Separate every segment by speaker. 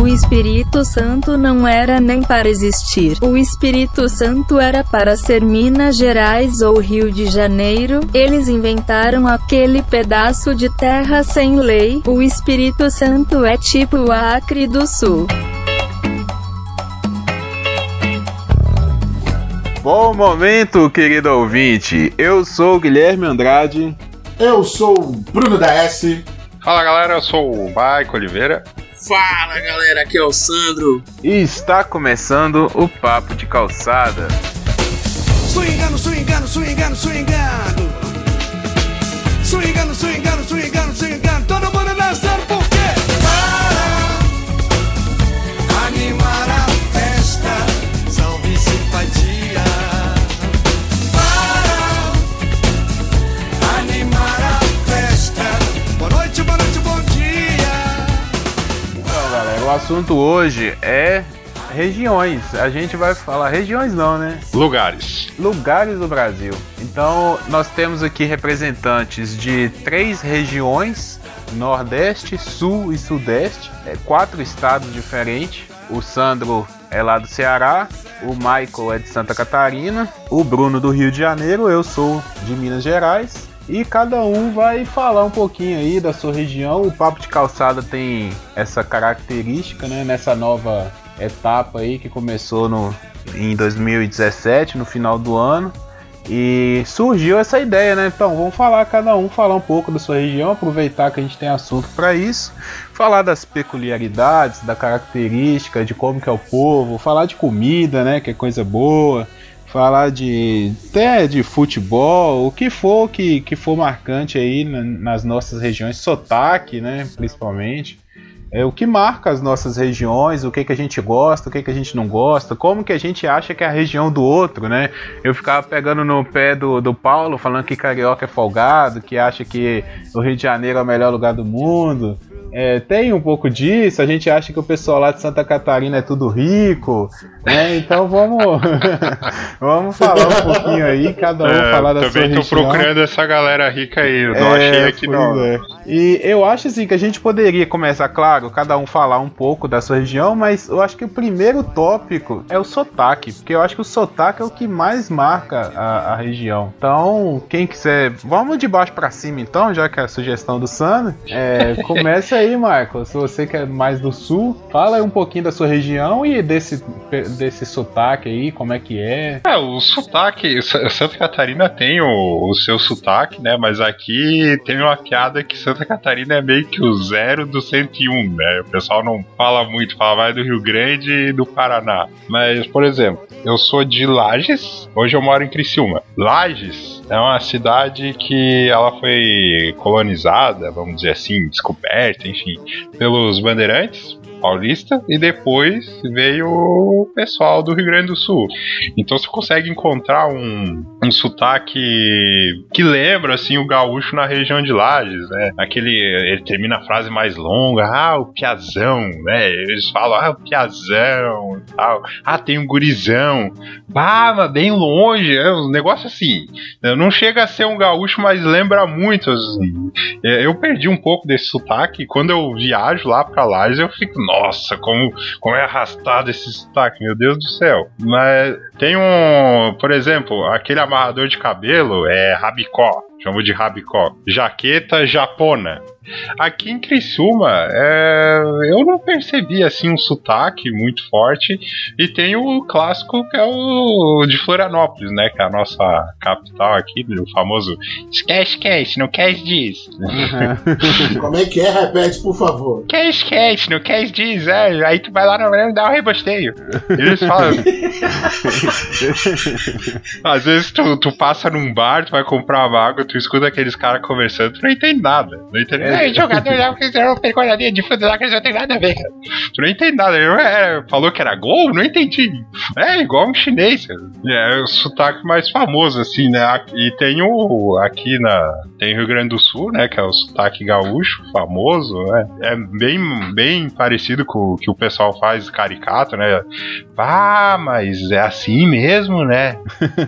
Speaker 1: O Espírito Santo não era nem para existir. O Espírito Santo era para ser Minas Gerais ou Rio de Janeiro. Eles inventaram aquele pedaço de terra sem lei. O Espírito Santo é tipo o Acre do Sul.
Speaker 2: Bom momento, querido ouvinte. Eu sou o Guilherme Andrade.
Speaker 3: Eu sou o Bruno da S.
Speaker 4: Fala galera, eu sou o Maico Oliveira.
Speaker 5: Fala galera, aqui é o Sandro.
Speaker 2: E está começando o Papo de Calçada.
Speaker 6: Swingando, swingando, swingando, swingando.
Speaker 2: Assunto hoje é regiões. A gente vai falar regiões não, né?
Speaker 4: Lugares.
Speaker 2: Lugares do Brasil. Então, nós temos aqui representantes de três regiões: Nordeste, Sul e Sudeste. É, quatro estados diferentes. O Sandro é lá do Ceará, o Michael é de Santa Catarina, o Bruno do Rio de Janeiro, eu sou de Minas Gerais. E cada um vai falar um pouquinho aí da sua região. O Papo de Calçada tem essa característica, né? Nessa nova etapa aí que começou no, em 2017, no final do ano. E surgiu essa ideia, né? Então vamos falar, cada um falar um pouco da sua região, aproveitar que a gente tem assunto para isso, falar das peculiaridades, da característica, de como que é o povo, falar de comida, né? Que é coisa boa, falar de até de futebol, o que for que, que for marcante aí na- nas nossas regiões, sotaque, né? Principalmente. É o que marca as nossas regiões, o que, que a gente gosta, o que, que a gente não gosta, como que a gente acha que é a região do outro, né? Eu ficava pegando no pé do, do Paulo, falando que carioca é folgado, que acha que o Rio de Janeiro é o melhor lugar do mundo. É, tem um pouco disso, a gente acha que o pessoal lá de Santa Catarina é tudo rico, né? Então vamos, vamos falar um pouquinho aí, cada um
Speaker 4: É,
Speaker 2: falar da sua
Speaker 4: também tô
Speaker 2: região.
Speaker 4: procurando essa galera rica aí. Eu não achei aqui não.
Speaker 2: é. E eu acho assim que a gente poderia começar, claro, cada um falar um pouco da sua região, mas eu acho que o primeiro tópico é o sotaque, porque eu acho que o sotaque é o que mais marca a, a região. Então, quem quiser, vamos de baixo pra cima então, já que é a sugestão do Sandro. É, comece aí, Marco. Se você que é mais do sul, fala um pouquinho da sua região e desse, desse sotaque aí, como é que é.
Speaker 4: É, o sotaque, Santa Catarina tem o, o seu sotaque, né? Mas aqui tem uma piada que Santa Catarina é meio que o zero do 101, né? O pessoal não fala muito, fala mais do Rio Grande e do Paraná. Mas, por exemplo, eu sou de Lages, hoje eu moro em Criciúma. Lages é uma cidade que ela foi colonizada, vamos dizer assim, descoberta, enfim, pelos bandeirantes paulista e depois veio o pessoal do Rio Grande do Sul. Então você consegue encontrar um, um sotaque que lembra assim o gaúcho na região de Lages, né? Aquele ele termina a frase mais longa, ah, o piazão, né? Eles falam, ah, o piazão, tal. Ah, tem um gurizão. Bah, bem longe, é um negócio assim. Não chega a ser um gaúcho, mas lembra muito assim. É, Eu perdi um pouco desse sotaque. Quando eu viajo lá pra Lages, eu fico, nossa, como, como é arrastado esse sotaque, meu Deus do céu. Mas tem um, por exemplo, aquele amarrador de cabelo é rabicó. Chamo de rabicó. Jaqueta japona. Aqui em Criciúma, é, eu não percebi assim um sotaque muito forte. E tem o clássico que é o de Florianópolis, né? Que é a nossa capital aqui, o famoso esquece, esquece, não quer diz.
Speaker 3: Como é que é? Repete, por favor.
Speaker 4: Quer esquece, não quer diz, é. Aí tu vai lá na e dá um rebosteio. Eles falam. Às vezes tu, tu passa num bar, tu vai comprar uma água, tu escuta aqueles caras conversando, tu não entende nada. Não entende nada. É, jogador já fizeram percoladinha de fundo lá que eles não tem nada a ver. Tu não entende nada. Eu, é, falou que era gol? Não entendi. É igual um chinês. É o sotaque mais famoso, assim, né? E tem o. Aqui na. Tem Rio Grande do Sul, né? Que é o sotaque gaúcho, famoso, né? É bem, bem parecido com o que o pessoal faz caricato, né? Ah, mas é assim mesmo, né?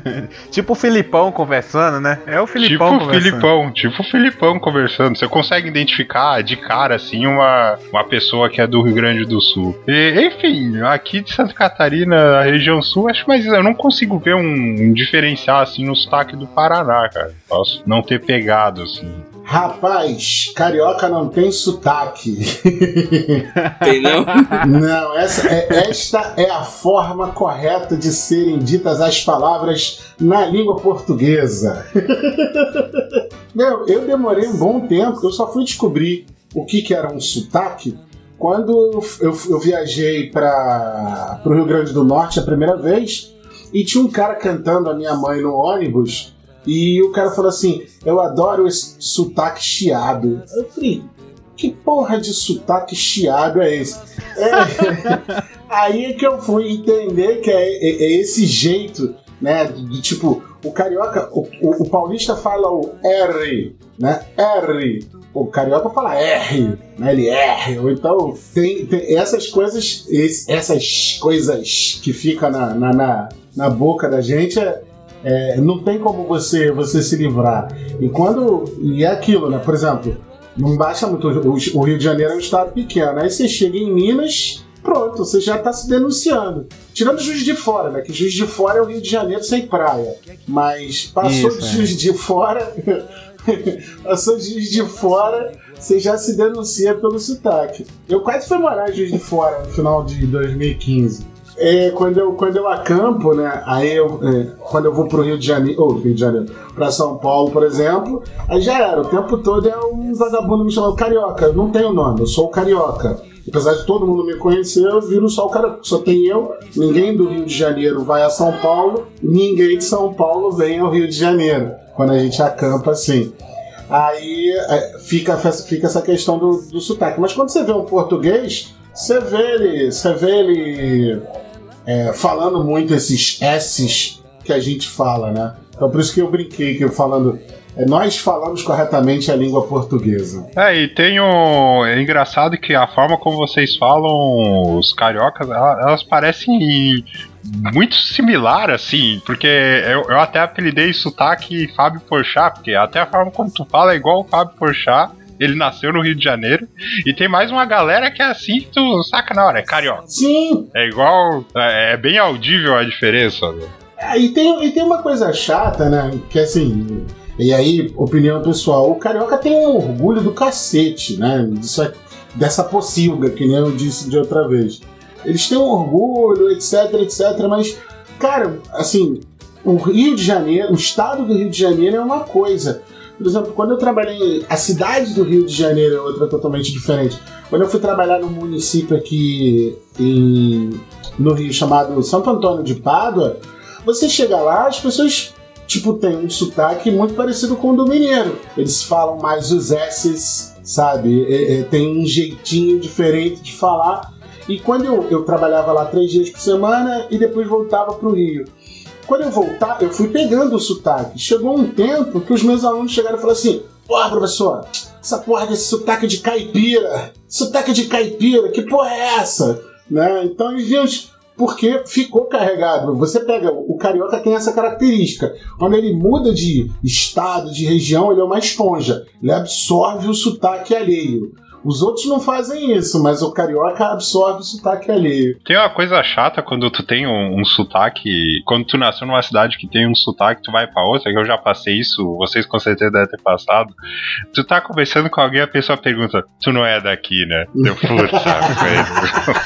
Speaker 2: tipo o Filipão conversando, né? É o Filipão
Speaker 4: tipo o
Speaker 2: conversando.
Speaker 4: Filipão, tipo o Filipão conversando. Você consegue identificar de cara, assim, uma, uma pessoa que é do Rio Grande do Sul. E, enfim, aqui de Santa Catarina, a região sul, acho, mas eu não consigo ver um, um diferencial, assim, no sotaque do Paraná, cara. Posso não ter pegado, assim.
Speaker 3: Rapaz, carioca não tem sotaque.
Speaker 5: Tem não?
Speaker 3: Não, essa é, esta é a forma correta de serem ditas as palavras na língua portuguesa. Meu, eu demorei um bom tempo, eu só fui descobrir o que, que era um sotaque quando eu, eu, eu viajei para o Rio Grande do Norte a primeira vez e tinha um cara cantando a minha mãe no ônibus e o cara falou assim: Eu adoro esse sotaque chiado. Eu falei: Que porra de sotaque chiado é esse? É, aí que eu fui entender que é, é- é esse jeito, né? De, tipo, o carioca, o, o- o paulista fala o R, né? R. O carioca fala R, né? Ele R. Então tem, tem essas coisas, esse- essas coisas que ficam na, na, na, na boca da gente é, é, não tem como você você se livrar. E quando. E é aquilo, né? Por exemplo, não baixa muito. O, o Rio de Janeiro é um estado pequeno. Aí você chega em Minas, pronto, você já está se denunciando. Tirando Juiz de Fora, né? Que Juiz de Fora é o Rio de Janeiro sem praia. Mas passou
Speaker 2: Isso,
Speaker 3: de
Speaker 2: é.
Speaker 3: Juiz de Fora. passou de Juiz de Fora. Você já se denuncia pelo sotaque. Eu quase fui morar em Juiz de Fora no final de 2015. É, quando, eu, quando eu acampo, né? Aí eu, é, quando eu vou pro Rio de Janeiro, ou Rio de Janeiro, pra São Paulo, por exemplo, aí já era. O tempo todo é um vagabundo me chamando carioca. Eu não tenho nome, eu sou carioca. Apesar de todo mundo me conhecer, eu viro só o carioca. Só tem eu, ninguém do Rio de Janeiro vai a São Paulo, ninguém de São Paulo vem ao Rio de Janeiro. Quando a gente acampa assim. Aí é, fica, fica essa questão do, do sotaque. Mas quando você vê um português, você vê ele. Você vê ele é, falando muito esses S's que a gente fala, né? Então por isso que eu brinquei que eu falando. é, nós falamos corretamente a língua portuguesa.
Speaker 4: É, e tem o. É engraçado que a forma como vocês falam, os cariocas, ela- elas parecem muito similar, assim, porque eu, eu até apelidei sotaque Fábio Porchat, porque até a forma como tu fala é igual o Fábio Porchat. Ele nasceu no Rio de Janeiro. E tem mais uma galera que é assim, que tu saca na hora, é carioca.
Speaker 3: Sim,
Speaker 4: É igual. É, é bem audível a diferença. né?
Speaker 3: É, e tem, e tem uma coisa chata, né? Que assim. E aí, opinião pessoal, o carioca tem um orgulho do cacete, né? Disso, é- dessa pocilga, que nem eu disse de outra vez. Eles têm um orgulho, etc, etc, mas, cara, assim, o Rio de Janeiro, o estado do Rio de Janeiro é uma coisa. Por exemplo, quando eu trabalhei. A cidade do Rio de Janeiro é outra totalmente diferente. Quando eu fui trabalhar num município aqui em, no Rio chamado Santo Antônio de Pádua, você chega lá, as pessoas, tipo, têm um sotaque muito parecido com o do mineiro. Eles falam mais os S's, sabe? É, é, tem um jeitinho diferente de falar. E quando eu, eu trabalhava lá três dias por semana e depois voltava para o Rio. Quando eu voltar, eu fui pegando o sotaque. Chegou um tempo que os meus alunos chegaram e falaram assim: Porra, professor, essa porra desse sotaque de caipira, sotaque de caipira, que porra é essa? Né? Então viam porque ficou carregado. Você pega, o carioca tem essa característica. Quando ele muda de estado, de região, ele é uma esponja. Ele absorve o sotaque alheio. Os outros não fazem isso, mas o carioca absorve o sotaque alheio.
Speaker 4: Tem uma coisa chata quando tu tem um, um sotaque. Quando tu nasceu numa cidade que tem um sotaque, tu vai pra outra, que eu já passei isso, vocês com certeza devem ter passado. Tu tá conversando com alguém, a pessoa pergunta: Tu não é daqui, né? Eu, velho.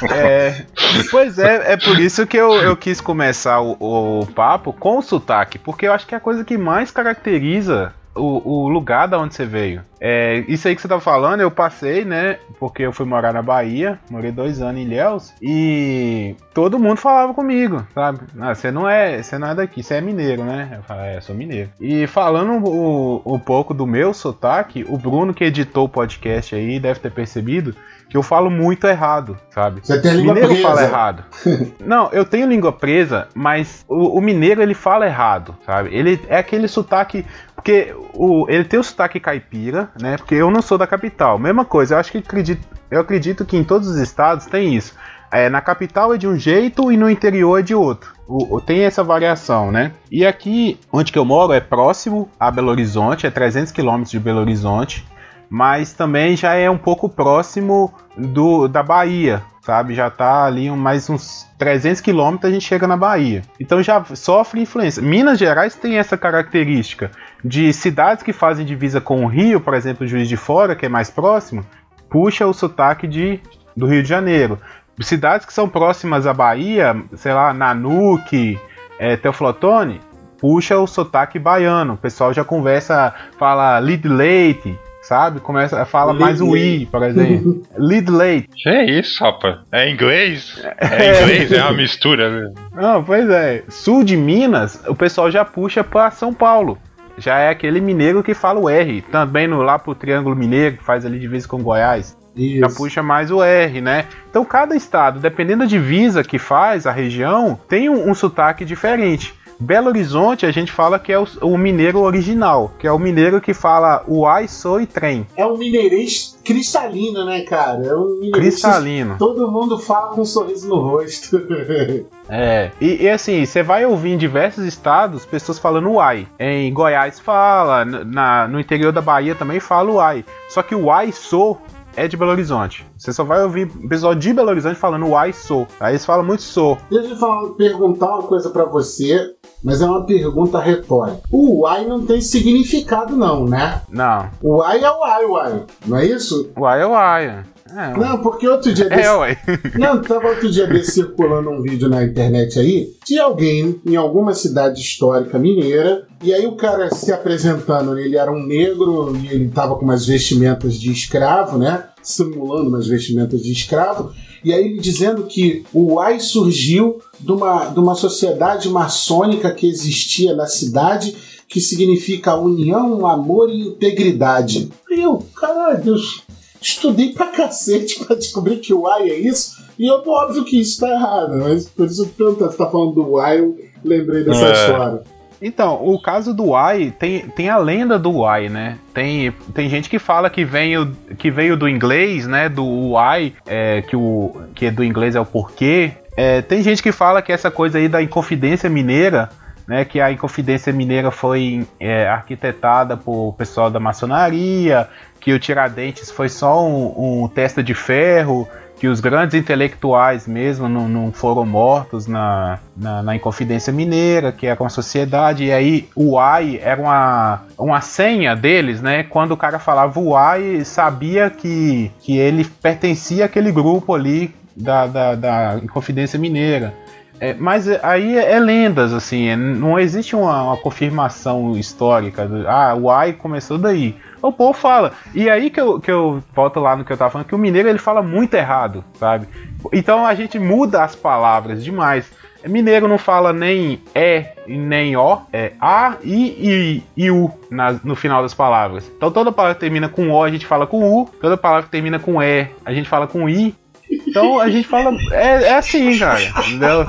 Speaker 2: É, pois é, é por isso que eu, eu quis começar o, o papo com o sotaque, porque eu acho que é a coisa que mais caracteriza o, o lugar da onde você veio. É, isso aí que você tá falando, eu passei, né? Porque eu fui morar na Bahia, morei dois anos em Ilhéus, e todo mundo falava comigo, sabe? Ah, você não é, você não é daqui, você é mineiro, né? Eu falei, é, sou mineiro. E falando o, um pouco do meu sotaque, o Bruno que editou o podcast aí deve ter percebido que eu falo muito errado, sabe?
Speaker 3: Você tem língua
Speaker 2: mineiro
Speaker 3: presa.
Speaker 2: fala errado. Não, eu tenho língua presa, mas o, o mineiro ele fala errado, sabe? Ele é aquele sotaque. Porque o, ele tem o sotaque caipira, né? Porque eu não sou da capital. Mesma coisa, eu acho que acredito, eu acredito que em todos os estados tem isso. É, na capital é de um jeito e no interior é de outro. O, o- tem essa variação, né? E aqui, onde que eu moro, é próximo a Belo Horizonte, é 300 quilômetros de Belo Horizonte. mas também já é um pouco próximo do da Bahia, sabe? Já tá ali mais uns 300 quilômetros a gente chega na Bahia. Então já sofre influência. Minas Gerais tem essa característica de cidades que fazem divisa com o Rio, por exemplo, Juiz de Fora, que é mais próximo, puxa o sotaque de, do Rio de Janeiro. Cidades que são próximas à Bahia, sei lá, Nanuque, é, Teoflotone, puxa o sotaque baiano. O pessoal já conversa, fala lead late, sabe? Começa, fala
Speaker 3: Lead
Speaker 2: mais o
Speaker 3: late.
Speaker 2: i, por exemplo. lead late.
Speaker 4: Que é isso, rapaz? É inglês? É inglês, é uma mistura, né?
Speaker 2: Não, pois é. Sul de Minas, o pessoal já puxa para São Paulo. Já é aquele mineiro que fala o R. Também no, lá pro Triângulo Mineiro, que faz ali divisa com Goiás. Já
Speaker 3: Isso.
Speaker 2: puxa mais o R, né? Então cada estado, dependendo da divisa que faz, a região, tem um, um sotaque diferente. Belo Horizonte a gente fala que é o, o mineiro original, que é o mineiro que fala o ai, sou e trem.
Speaker 3: É um mineirês cristalino, né, cara? É um mineirês
Speaker 2: Cristalino.
Speaker 3: Todo mundo fala com um sorriso no rosto.
Speaker 2: É. E, e assim, você vai ouvir em diversos estados pessoas falando o ai. Em Goiás fala, na, no interior da Bahia também fala o ai. Só que o ai, sou é de Belo Horizonte. Você só vai ouvir pessoal de Belo Horizonte falando o ai, sou. Aí eles falam muito sou.
Speaker 3: Deixa eu falar, perguntar uma coisa pra você, mas é uma pergunta retórica. O uai não tem significado, não, né?
Speaker 2: Não.
Speaker 3: O uai é o ai, uai. Não é isso?
Speaker 2: O ai é o É,
Speaker 3: Não, porque outro dia desse.
Speaker 2: é ué.
Speaker 3: Não, tava outro dia desse circulando um vídeo na internet aí de alguém em alguma cidade histórica mineira. E aí o cara se apresentando, ele era um negro e ele tava com umas vestimentas de escravo, né? Simulando umas vestimentas de escravo. E aí ele dizendo que o AI surgiu de uma, de uma sociedade maçônica que existia na cidade, que significa união, amor e integridade. E eu, caralho, Deus, estudei pra cacete pra descobrir que o AI é isso. E eu, óbvio que isso tá errado, mas por isso que eu você tá falando do AI, eu lembrei dessa
Speaker 4: É.
Speaker 3: história.
Speaker 2: Então, o caso do Ai tem, tem a lenda do Ai, né? Tem, tem gente que fala que veio, que veio do inglês, né? Do Ai, é, que, o, que do inglês é o porquê. É, tem gente que fala que essa coisa aí da Inconfidência Mineira, né? Que a Inconfidência Mineira foi é, arquitetada por pessoal da maçonaria, que o Tiradentes foi só um, um de ferro, que os grandes intelectuais mesmo não, não foram mortos na, na, na Inconfidência Mineira, que era uma sociedade, e aí o AI era uma, uma senha deles, né? Quando o cara falava o AI, sabia que, que ele pertencia àquele grupo ali da, da, da Inconfidência Mineira. É, mas aí é, é lendas, assim, é- não existe uma, uma confirmação histórica. do- ah, o AI começou daí. O povo fala. E aí que eu, que eu volto lá no que eu tava falando, que o mineiro ele fala muito errado, sabe? Então a gente muda as palavras demais. Mineiro não fala nem é e nem ó, é a, i e, e u na- no final das palavras. Então toda palavra que termina com o a gente fala com u, toda palavra que termina com e a gente fala com i. Então a gente fala. É, é assim, cara. Entendeu?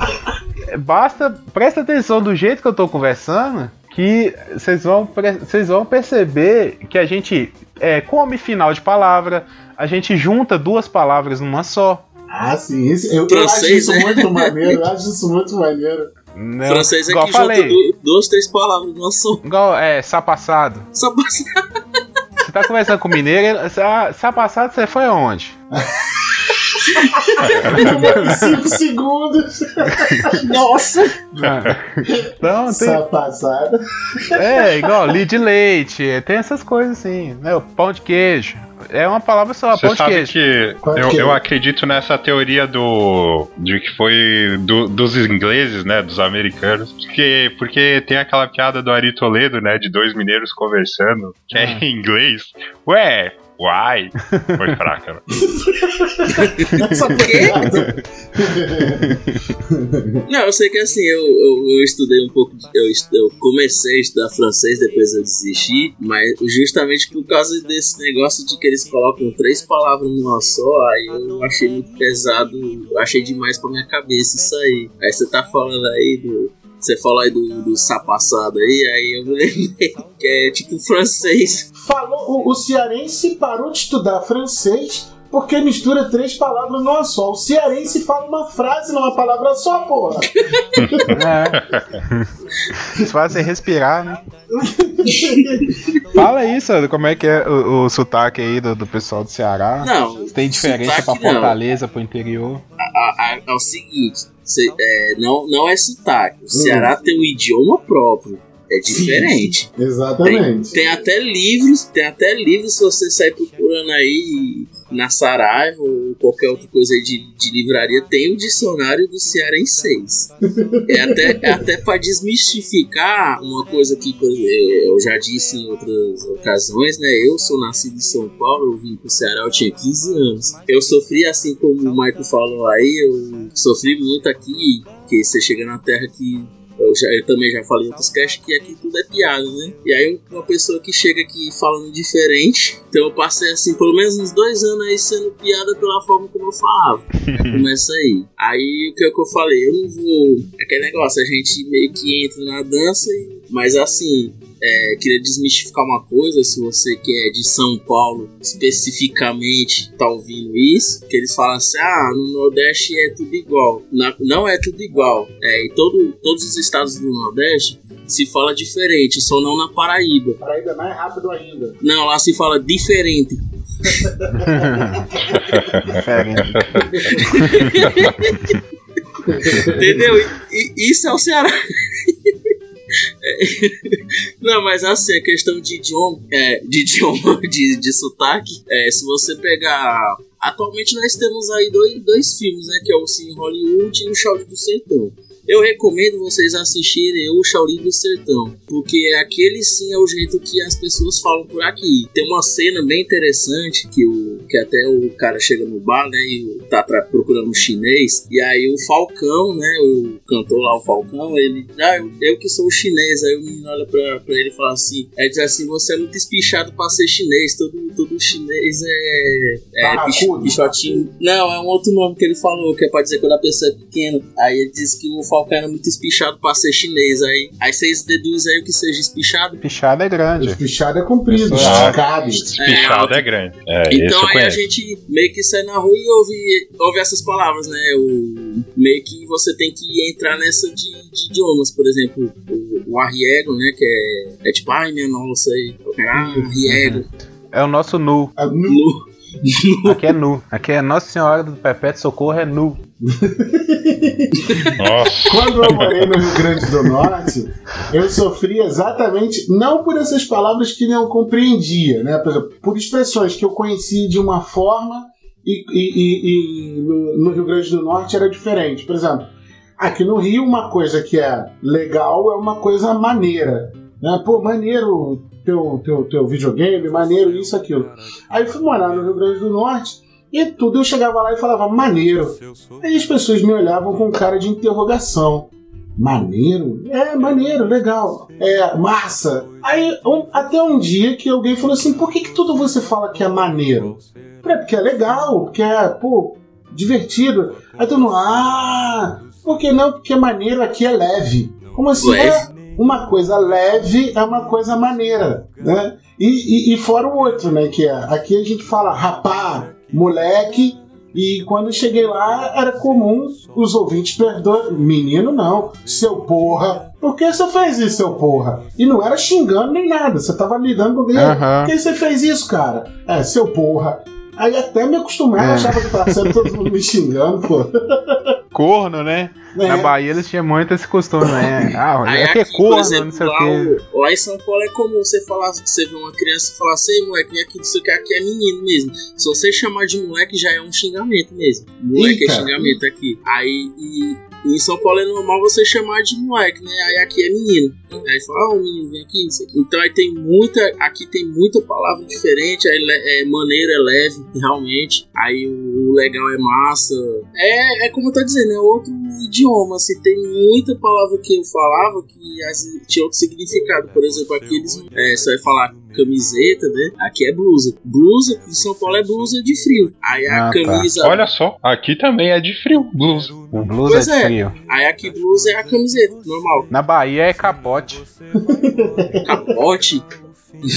Speaker 2: Basta. Presta atenção do jeito que eu tô conversando. Que vocês vão, vocês vão perceber que a gente é, come final de palavra, a gente junta duas palavras numa só.
Speaker 3: Ah, sim, isso, eu, eu acho
Speaker 5: Francês,
Speaker 3: isso
Speaker 5: né?
Speaker 3: muito maneiro, eu acho isso muito maneiro.
Speaker 2: Né?
Speaker 5: Francês é
Speaker 2: Igual
Speaker 5: que
Speaker 2: eu
Speaker 5: junta
Speaker 2: falei.
Speaker 5: du- duas, três palavras numa só.
Speaker 2: Igual é, sapassado.
Speaker 5: Só passa.
Speaker 2: Você tá conversando com o mineiro, sapassado você foi aonde?
Speaker 3: Em cinco segundos,
Speaker 5: Nossa!
Speaker 2: Então, tem,
Speaker 3: essa passada.
Speaker 2: é, igual lead leite, tem essas coisas assim, né? O Pão de queijo. É uma palavra só,
Speaker 4: Você
Speaker 2: pão de
Speaker 4: sabe
Speaker 2: queijo.
Speaker 4: que eu,
Speaker 3: que é?
Speaker 4: eu acredito nessa teoria do de que foi do- dos ingleses, né, dos americanos, porque porque tem aquela piada do Ari Toledo, né, de dois mineiros conversando, que é
Speaker 2: Ah.
Speaker 4: em inglês. Ué, Uai! Foi fraca, né?
Speaker 5: Não, eu sei que assim, eu, eu, eu estudei um pouco, de- eu, eu comecei a estudar francês, depois eu desisti, mas justamente por causa desse negócio de que eles colocam três palavras numa só, aí eu achei muito pesado, eu achei demais pra minha cabeça isso aí. Aí você tá falando aí do. Você falou aí do, do sapassado aí, aí eu lembrei que é tipo francês.
Speaker 3: Falou, o, o cearense parou de estudar francês Porque mistura três palavras numa só. O cearense fala uma frase numa palavra só, porra.
Speaker 2: É. Isso faz você respirar, né? Fala aí, Sandro, como é que é o, o sotaque aí do, do pessoal do Ceará?
Speaker 5: Não,
Speaker 2: Tem diferença pra
Speaker 5: sotaque não.
Speaker 2: Fortaleza, pro interior?
Speaker 5: a- a- é o seguinte, cê- é, não, não é sotaque.
Speaker 3: Hum.
Speaker 5: O Ceará tem um idioma próprio. É diferente. Tem,
Speaker 3: Exatamente.
Speaker 5: tem até livros, tem até livros se você sair procurando aí na Saraiva ou qualquer outra coisa de, de livraria, tem o dicionário do cearenseis. É até, é até para desmistificar uma coisa que eu já disse em outras ocasiões, né? Eu sou nascido em São Paulo, eu vim pro Ceará, eu tinha 15 anos. Eu sofri, assim como o Michael falou aí, eu sofri muito aqui, que você chega na terra que eu, já, eu também já falei em outros casts que aqui tudo é piada, né? E aí uma pessoa que chega aqui falando diferente, então eu passei assim, pelo menos uns dois anos aí sendo piada pela forma como eu falava. Aí começa aí. Aí o que, é que eu falei? Eu não vou. É aquele negócio, a gente meio que entra na dança, e- mas assim. É, queria desmistificar uma coisa, se você que é de São Paulo especificamente tá ouvindo isso, que eles falam assim, ah, no Nordeste é tudo igual. Na- não é tudo igual. É, em todo, todos os estados do Nordeste se fala diferente, só não na Paraíba.
Speaker 3: Paraíba é mais rápido ainda.
Speaker 5: Não, lá se fala diferente.
Speaker 2: Diferente.
Speaker 5: Entendeu? E, e- isso é o Ceará. Não, mas assim, a questão de idioma, é, de idioma, de, de sotaque, é, se você pegar. Atualmente nós temos aí dois, dois filmes, né? Que é o Cine Hollywood e o Shaolin do Sertão. Eu recomendo vocês assistirem o Shaolin do Sertão, porque aquele sim é o jeito que as pessoas falam por aqui. Tem uma cena bem interessante que, o, que até o cara chega no bar, né, e tá pra- procurando um chinês, e aí o Falcão, né, o cantor lá, o Falcão, ele, ah, eu, eu que sou o chinês, aí o menino olha pra, pra ele e fala assim, é diz assim, você é muito espichado pra ser chinês, todo, todo chinês é, é pich-
Speaker 3: Barracudo.
Speaker 5: pichotinho. Não, é um outro nome que ele falou, que é pra dizer quando a pessoa é pequena. Aí ele disse que o Falcão era muito espichado pra ser chinês. Aí, aí vocês deduzem aí o que seja espichado.
Speaker 2: Pichada é grande.
Speaker 3: Espichado é comprido,
Speaker 2: é
Speaker 3: esticado.
Speaker 4: Espichado é, grande. É,
Speaker 5: Então aí a gente meio que sai na rua e ouve, ouve essas palavras, né? O, meio que você tem que entrar nessa de, de idiomas, por exemplo, o, o arriego, né? Que é, é tipo, ai minha nossa, aí. O cara, ah, arriego.
Speaker 2: É o nosso nu.
Speaker 3: Nu-
Speaker 5: Nu.
Speaker 2: Aqui é nu. Aqui é Nossa Senhora do Perpétuo Socorro, é nu.
Speaker 4: Nossa.
Speaker 3: Quando eu morei no Rio Grande do Norte, eu sofri exatamente, não por essas palavras que não compreendia, né? Por exemplo, por expressões que eu conhecia de uma forma e, e- e- e no, no Rio Grande do Norte era diferente. Por exemplo, aqui no Rio, uma coisa que é legal é uma coisa maneira. Né? Pô, maneiro teu, teu, teu videogame, maneiro isso, aquilo. Aí eu fui morar no Rio Grande do Norte e tudo eu chegava lá e falava maneiro. Aí as pessoas me olhavam com cara de interrogação. Maneiro? É, maneiro, legal. É, massa. Aí, um- até um dia que alguém falou assim: por que, que tudo você fala que é maneiro? Eu falei, porque é legal, porque é, pô, divertido. Aí todo mundo, ah, por que não? Porque maneiro aqui é leve. Como assim?
Speaker 5: Leve?
Speaker 3: É, uma coisa leve é uma coisa maneira, né? E, e, e fora o outro, né? Que é, aqui a gente fala rapá, moleque, e quando cheguei lá, era comum os ouvintes perdoarem. Menino, não. Seu porra. Por que você fez isso, seu porra? E não era xingando nem nada. Você tava lidando com alguém.
Speaker 2: Aham.
Speaker 3: Por que você fez isso, cara? É, seu porra. Aí até me acostumar, eu
Speaker 2: É.
Speaker 3: achava que tava sendo todo mundo me xingando, pô.
Speaker 2: Corno, né?
Speaker 3: É.
Speaker 2: Na Bahia eles tinham muito esse costume, né? Ah,
Speaker 5: Aí
Speaker 2: é que é
Speaker 5: aqui,
Speaker 2: corno,
Speaker 5: exemplo,
Speaker 2: não sei o
Speaker 5: lá,
Speaker 2: quê.
Speaker 5: o- lá em São Paulo é comum você falar, você vê uma criança e falar assim, moleque, vem aqui, não sei o que, aqui é menino mesmo. Se você chamar de moleque já é um xingamento mesmo. Moleque
Speaker 3: Eita.
Speaker 5: é xingamento aqui. Aí e em São Paulo é normal você chamar de moleque, né? Aí aqui é menino. Aí fala, ah, o menino vem aqui, não sei. Então aí tem muita, aqui tem muita palavra diferente, aí é, maneira é leve, realmente. Aí o legal é massa. É, é como eu tô dizendo, é outro idioma, assim, tem muita palavra que eu falava que tinha outro significado. Por exemplo, aqui eles é, você vai falar camiseta, né? Aqui é blusa. Blusa, em São Paulo é blusa de frio. Aí a
Speaker 2: Ah, tá.
Speaker 5: camisa.
Speaker 4: Olha só, aqui também é de frio, blusa.
Speaker 2: O blusa
Speaker 5: Pois
Speaker 2: é
Speaker 5: é.
Speaker 2: de frio.
Speaker 5: Aí aqui blusa é a camiseta, normal.
Speaker 2: Na Bahia é capote.
Speaker 5: Capote.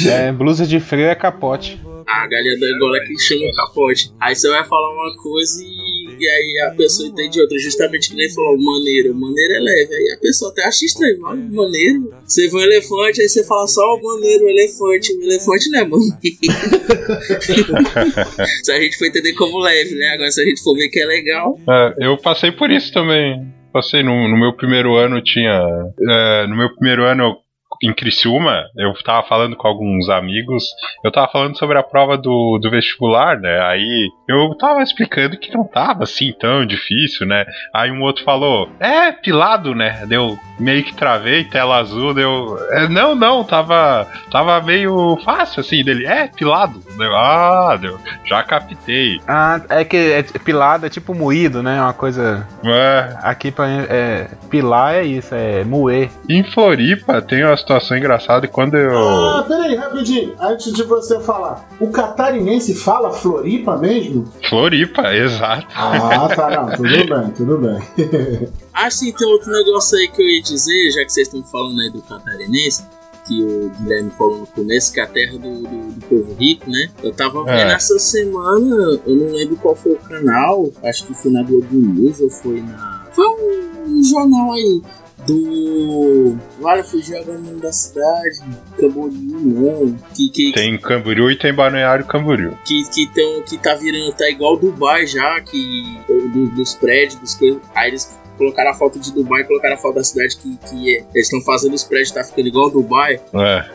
Speaker 2: É, blusa de frio é capote.
Speaker 5: A galinha da Angola é que chama capote. Aí você vai falar uma coisa e, e aí a pessoa entende outra. Justamente que nem falou, maneiro. Maneiro é leve. Aí a pessoa até acha estranho. Mas maneiro. Você vê um elefante, aí você fala só o maneiro, o elefante. O elefante não é maneiro. se a gente for entender como leve, né? Agora se a gente for ver que é legal.
Speaker 4: É, eu passei por isso também. Passei no, no meu primeiro ano tinha. é, no meu primeiro ano eu em Criciúma, eu tava falando com alguns amigos, eu tava falando sobre a prova do, do vestibular, né? Aí eu tava explicando que não tava assim tão difícil, né? Aí um outro falou, é, pilado, né? Deu meio que travei, tela azul, deu. "É, não, não, tava. Tava meio fácil assim dele. É, pilado. Deu, ah, deu. Já captei.
Speaker 2: Ah, é que é pilado, é tipo moído, né? Uma coisa.
Speaker 4: É,
Speaker 2: Aqui pra é. Pilar é isso, é moer.
Speaker 4: em Floripa tem uma situação engraçada e quando eu.
Speaker 3: Ah, peraí, rapidinho. Antes de você falar, o catarinense fala Floripa mesmo?
Speaker 4: Floripa, exato.
Speaker 3: Ah, tá, não. Tudo bem, tudo bem.
Speaker 5: Ah, sim, tem outro negócio aí que eu ia dizer, já que vocês estão falando aí do catarinense, que o Guilherme falou no começo, que é a terra do, do- do povo rico, né? Eu tava vendo
Speaker 4: É.
Speaker 5: essa semana, eu não lembro qual foi o canal, acho que foi na Globo News ou foi na. Foi um, um jornal aí. Do. Olha, fugiu agora o nome da cidade. Camboriú, não. Que, que,
Speaker 4: Tem Camboriú e tem Balneário Camboriú.
Speaker 5: que, que, tão, que tá virando, tá igual Dubai já, que do- dos prédios, dos coisas. Aí eles colocaram a foto de Dubai, colocaram a foto da cidade que, que é- eles estão fazendo os prédios, tá ficando igual Dubai.
Speaker 4: É.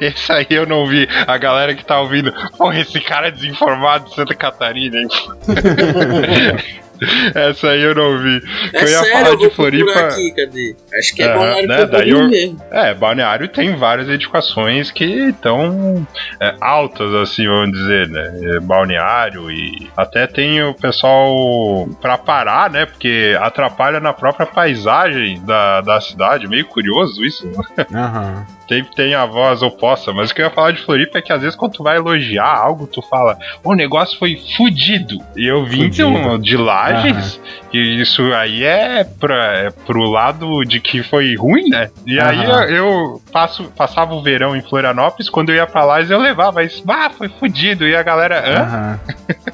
Speaker 4: Esse aí eu não vi. A galera que tá ouvindo, porra, esse cara é desinformado de Santa Catarina, hein? Essa aí eu não vi.
Speaker 5: É
Speaker 4: eu ia
Speaker 5: sério,
Speaker 4: falar de Floripa.
Speaker 5: aqui, cadê? Acho que é
Speaker 4: É,
Speaker 5: Balneário
Speaker 4: né,
Speaker 5: Camboriú mesmo.
Speaker 4: É, Balneário tem várias edificações que estão é, altas, assim, vamos dizer, né? É, Balneário e até tem o pessoal pra parar, né? Porque atrapalha na própria paisagem da, da cidade. Meio curioso isso, né?
Speaker 2: Aham.
Speaker 4: Tem, tem a voz oposta, mas o que eu ia falar de Floripa é que às vezes quando tu vai elogiar algo, tu fala, o negócio foi fudido. E eu vim de, um- de Lages, e isso aí é, pra, é pro lado de que foi ruim, né? E aí eu, eu passo, passava o verão em Florianópolis, quando eu ia pra Lages eu levava isso, ah, foi fudido. E a galera, hã?
Speaker 2: Aham.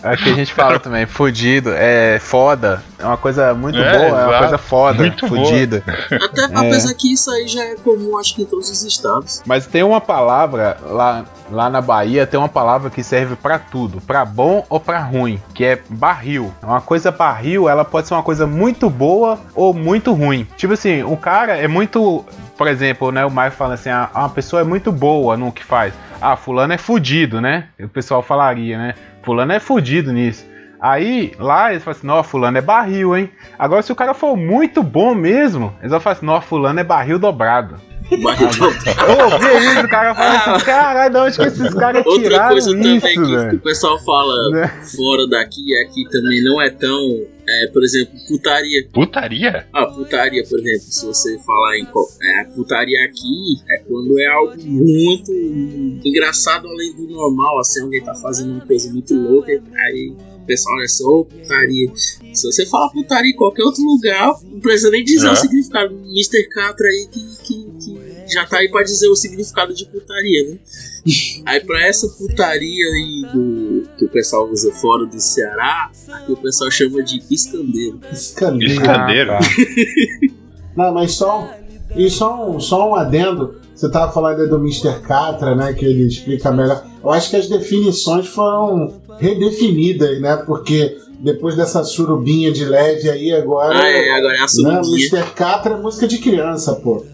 Speaker 2: É o que a gente fala também, fudido, é foda, é uma coisa muito
Speaker 4: É,
Speaker 2: boa, é uma
Speaker 4: exato.
Speaker 2: coisa foda,
Speaker 4: Muito boa.
Speaker 2: fudida.
Speaker 5: Até, apesar que isso aí já é comum, acho que em todos os estados.
Speaker 2: Mas tem uma palavra lá, lá na Bahia, tem uma palavra que serve pra tudo, pra bom ou pra ruim, que é barril. Uma coisa barril, ela pode ser uma coisa muito boa ou muito ruim. Tipo assim, o cara é muito, por exemplo, né, o Maio fala assim, ah, uma pessoa é muito boa no que faz. Ah, fulano é fudido, né? O pessoal falaria, né? Fulano é fudido nisso. Aí, lá, eles falam assim, ó, fulano é barril, hein? Agora, se o cara for muito bom mesmo, eles vão falar assim, ó, fulano é barril dobrado. Ô, que isso, o cara fala assim, caralho, de onde que esses caras
Speaker 5: Outra
Speaker 2: tiraram
Speaker 5: coisa também
Speaker 2: isso,
Speaker 5: que, que o pessoal fala
Speaker 2: Né?
Speaker 5: fora daqui e aqui também não é tão. É, por exemplo, putaria.
Speaker 4: Putaria?
Speaker 5: Ah, putaria, por exemplo, se você falar em. É, putaria aqui é quando é algo muito engraçado além do normal, assim, alguém tá fazendo uma coisa muito louca, aí o pessoal olha assim, ô putaria. Se você fala putaria em qualquer outro lugar, não precisa nem dizer
Speaker 4: É.
Speaker 5: o significado. Mr. Catra aí que, que, que já tá aí pra dizer o significado de putaria, né? Aí pra essa putaria aí do, que o pessoal usa fora do Ceará, aqui o pessoal chama de piscandeiro.
Speaker 3: Escandeiro.
Speaker 4: Escandeiro.
Speaker 2: Ah, tá.
Speaker 3: Não, mas só, e só, um, só um adendo. Você tava falando aí do Mr. Catra, né? Que ele explica melhor. Eu acho que as definições foram redefinidas, né? Porque depois dessa surubinha de leve aí, agora.
Speaker 5: Ah, é, agora é a
Speaker 3: né,
Speaker 5: surubinha.
Speaker 3: Mr. Catra é música de criança, pô.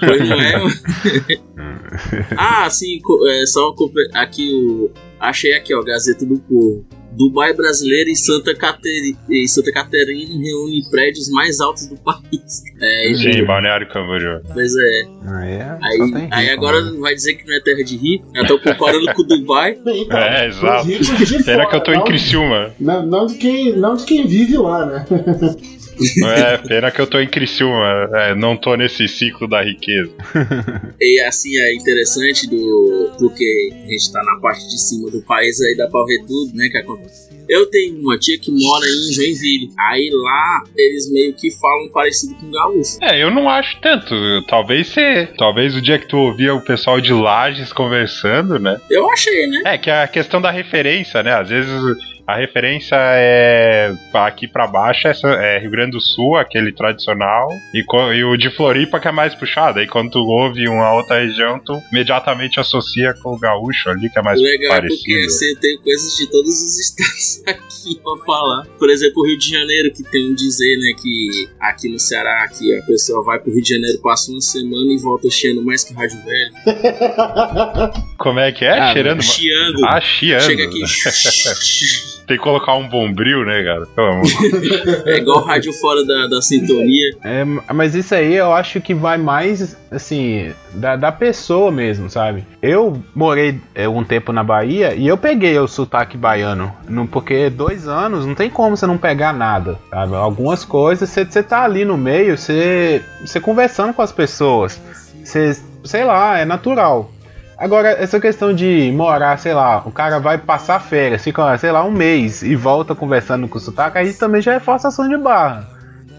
Speaker 5: Pois não é? ah, sim, é, só aqui o. Achei aqui, ó, Gazeta do Povo. Dubai brasileira e Santa, Cateri... e Santa Catarina reúne prédios mais altos do país. É,
Speaker 4: Sim, Balneário Camboriú.
Speaker 5: pois é.
Speaker 2: Aí, é,
Speaker 5: Aí,
Speaker 2: tem
Speaker 5: aí
Speaker 2: rico,
Speaker 5: agora
Speaker 2: né?
Speaker 5: vai dizer que não é terra de rico. Eu tô comparando com o Dubai.
Speaker 3: Então,
Speaker 4: É, exato.
Speaker 3: fora,
Speaker 4: que eu tô em
Speaker 3: não-
Speaker 4: Criciúma.
Speaker 3: Não, não de quem, não de quem vive lá, né?
Speaker 4: É, pena que eu tô em Criciúma. É, não tô nesse ciclo da riqueza.
Speaker 5: E assim é interessante do. Porque a gente tá na parte de cima do país, aí dá pra ver tudo, né? Que acontece. Eu tenho uma tia que mora em Joinville. Aí lá eles meio que falam parecido com gaúcho.
Speaker 4: É, eu não acho tanto. Talvez você. Talvez o dia que tu ouvia o pessoal de Lages conversando, né?
Speaker 5: Eu achei, né?
Speaker 4: É, que é a questão da referência, né? Às vezes a referência é aqui pra baixo é, é Rio Grande do Sul, aquele tradicional, e, e o de Floripa que é mais puxado. Aí quando tu ouve uma outra região, tu imediatamente associa com o gaúcho ali, que é mais
Speaker 5: legal é
Speaker 4: parecido.
Speaker 5: porque você tem coisas de todos os estados aqui pra falar. Por exemplo, o Rio de Janeiro, que tem um dizer, né, que aqui no Ceará, que a pessoa vai pro Rio de Janeiro, passa uma semana e volta cheirando mais que rádio velho.
Speaker 4: Como é que é?
Speaker 2: Ah,
Speaker 4: Cheirando.
Speaker 5: Chiando.
Speaker 4: Ah, chiando.
Speaker 5: Chega aqui.
Speaker 4: Tem que colocar um bombril, né, cara? Pelo amor.
Speaker 5: é igual rádio fora da, da sintonia.
Speaker 2: É, mas isso aí eu acho que vai mais, assim, da, da pessoa mesmo, sabe? Eu morei é, um tempo na Bahia e eu peguei o sotaque baiano. Não, porque dois anos não tem como você não pegar nada, sabe? Algumas coisas, você, você tá ali no meio, você, você conversando com as pessoas. Você, sei lá, é natural. Agora, essa questão de morar, sei lá, o cara vai passar férias, fica, sei lá, um mês e volta conversando com o sotaque, aí também já é forçação de barra.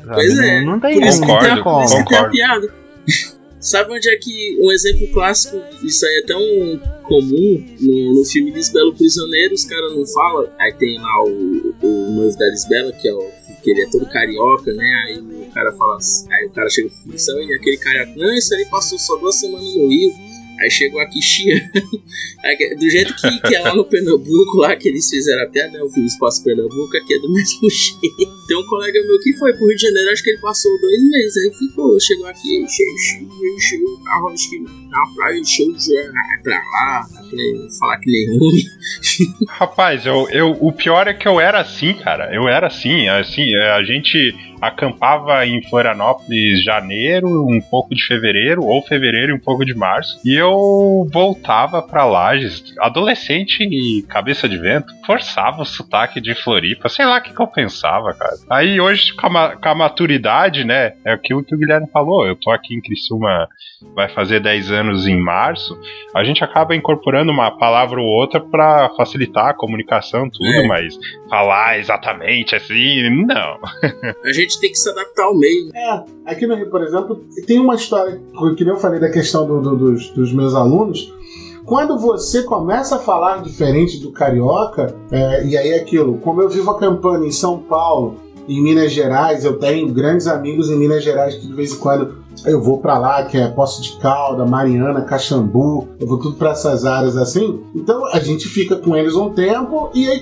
Speaker 2: sabe?
Speaker 5: Pois é.
Speaker 2: Não, não tem
Speaker 5: Por isso que
Speaker 4: Concordo,
Speaker 5: tem a, por isso que tem a
Speaker 4: concordo.
Speaker 5: piada. Sabe onde é que um exemplo clássico, isso aí é tão comum no, no filme Lisbelo Prisioneiro, os caras não falam, aí tem lá o, o noivo da Lisbela, que é o que ele é todo carioca, né? Aí o cara fala aí o cara chega pro policial e aquele carioca, não, isso aí passou só duas semanas no Rio. Aí chegou aqui chiando. Do jeito que, que é lá no Pernambuco, lá que eles fizeram até né, o filme Espaço Pernambuco, aqui é do mesmo jeito. Tem um colega meu que foi pro Rio de Janeiro, acho que ele passou dois meses, aí ficou, chegou aqui, encheu, encheu, encheu carro, acho que na praia, encheu de ah, pra lá, pra ele falar que nem ruim.
Speaker 4: Rapaz, eu, eu, o pior é que eu era assim, cara. Eu era assim, assim, a gente acampava em Florianópolis janeiro, um pouco de fevereiro, ou fevereiro e um pouco de março. E eu voltava pra Lages, adolescente e cabeça de vento, forçava o sotaque de Floripa, sei lá o que, que eu pensava, cara. Aí hoje, com a, com a maturidade, né, é aquilo que o Guilherme falou, eu tô aqui em Criciúma, vai fazer 10 anos em março, a gente acaba incorporando uma palavra ou outra pra facilitar a comunicação, tudo,
Speaker 5: É.
Speaker 4: mas falar exatamente assim, não.
Speaker 5: A gente tem que se adaptar ao meio.
Speaker 3: É, aqui no Rio, por exemplo, tem uma história, que nem eu falei da questão do- do- dos, dos meus alunos. Quando você começa a falar diferente do carioca, é, e aí é aquilo, como eu vivo acampando em São Paulo, em Minas Gerais, eu tenho grandes amigos em Minas Gerais que de vez em quando eu vou pra lá, que é Poço de Calda, Mariana, Caxambu, eu vou tudo pra essas áreas assim. Então a gente fica com eles um tempo e aí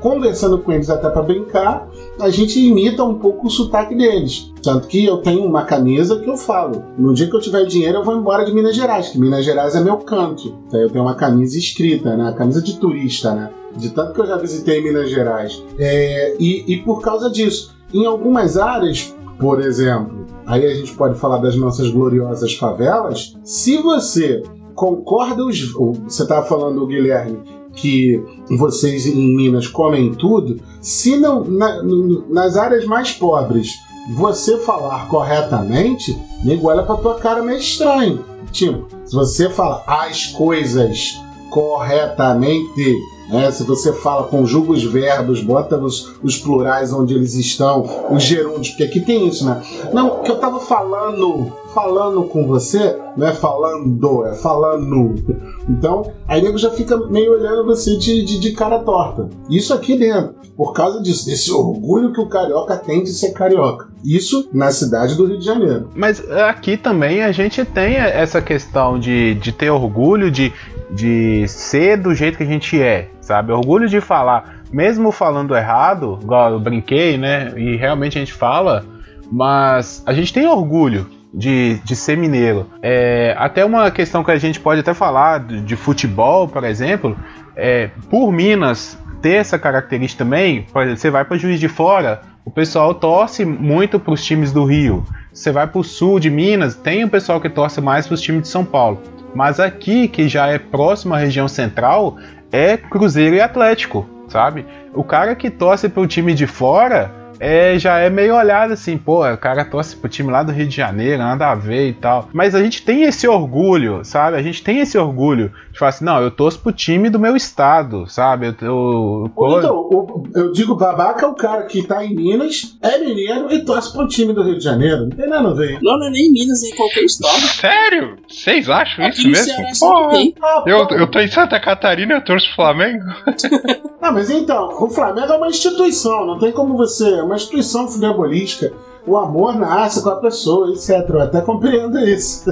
Speaker 3: conversando com eles até pra brincar, a gente imita um pouco o sotaque deles. Tanto que eu tenho uma camisa que eu falo. No dia que eu tiver dinheiro, eu vou embora de Minas Gerais, que Minas Gerais é meu canto. Então eu tenho uma camisa escrita, né? Camisa de turista, né? De tanto que eu já visitei Minas Gerais. É, e, e por causa disso, em algumas áreas, por exemplo, aí a gente pode falar das nossas gloriosas favelas. Se você concorda, os, você estava falando, Guilherme, que vocês em Minas comem tudo. Se não, na- nas áreas mais pobres você falar corretamente, nego olha pra tua cara meio estranho. Tipo, se você fala as coisas corretamente, né? Se você fala, conjuga os verbos, bota os, os plurais onde eles estão, os gerúndios, porque aqui tem isso, né? Não, que eu tava falando, falando com você, não é falando, é falando. Então, aí nego já fica meio olhando você de, de, de cara torta. Isso aqui dentro, por causa disso, desse orgulho que o carioca tem de ser carioca. Isso na cidade do Rio de Janeiro.
Speaker 2: Mas aqui também a gente tem essa questão de, de ter orgulho, de, de ser do jeito que a gente é, sabe? Orgulho de falar, mesmo falando errado, igual eu brinquei, né? E realmente a gente fala, mas a gente tem orgulho de, de ser mineiro. É, até uma questão que a gente pode até falar de, de futebol, por exemplo, é, por Minas ter essa característica também, você vai para Juiz de Fora, o pessoal torce muito para os times do Rio. Você vai para o sul de Minas, tem o pessoal que torce mais para os times de São Paulo. Mas aqui, que já é próximo à região central, é Cruzeiro e Atlético, sabe? O cara que torce para o time de fora é, já é meio olhado assim, pô, o cara torce pro time lá do Rio de Janeiro, nada a ver e tal. Mas a gente tem esse orgulho, sabe? A gente tem esse orgulho falar assim, não, eu torço pro time do meu estado, sabe? Eu, eu,
Speaker 3: Ou então, o- eu digo babaca é o cara que tá em Minas, é mineiro e torce pro time do Rio de Janeiro. Não tem nada a ver.
Speaker 5: Não, não é nem em Minas, é em qualquer estado.
Speaker 4: Sério? Vocês acham
Speaker 5: Aqui
Speaker 4: isso mesmo? Porra,
Speaker 5: tem.
Speaker 3: Ah,
Speaker 4: eu,
Speaker 3: pô.
Speaker 4: eu tô em Santa Catarina e eu torço pro Flamengo.
Speaker 3: Ah, mas então, o Flamengo é uma instituição, não tem como você. É uma instituição futebolística. O amor nasce com a pessoa, etc. Eu até compreendo isso.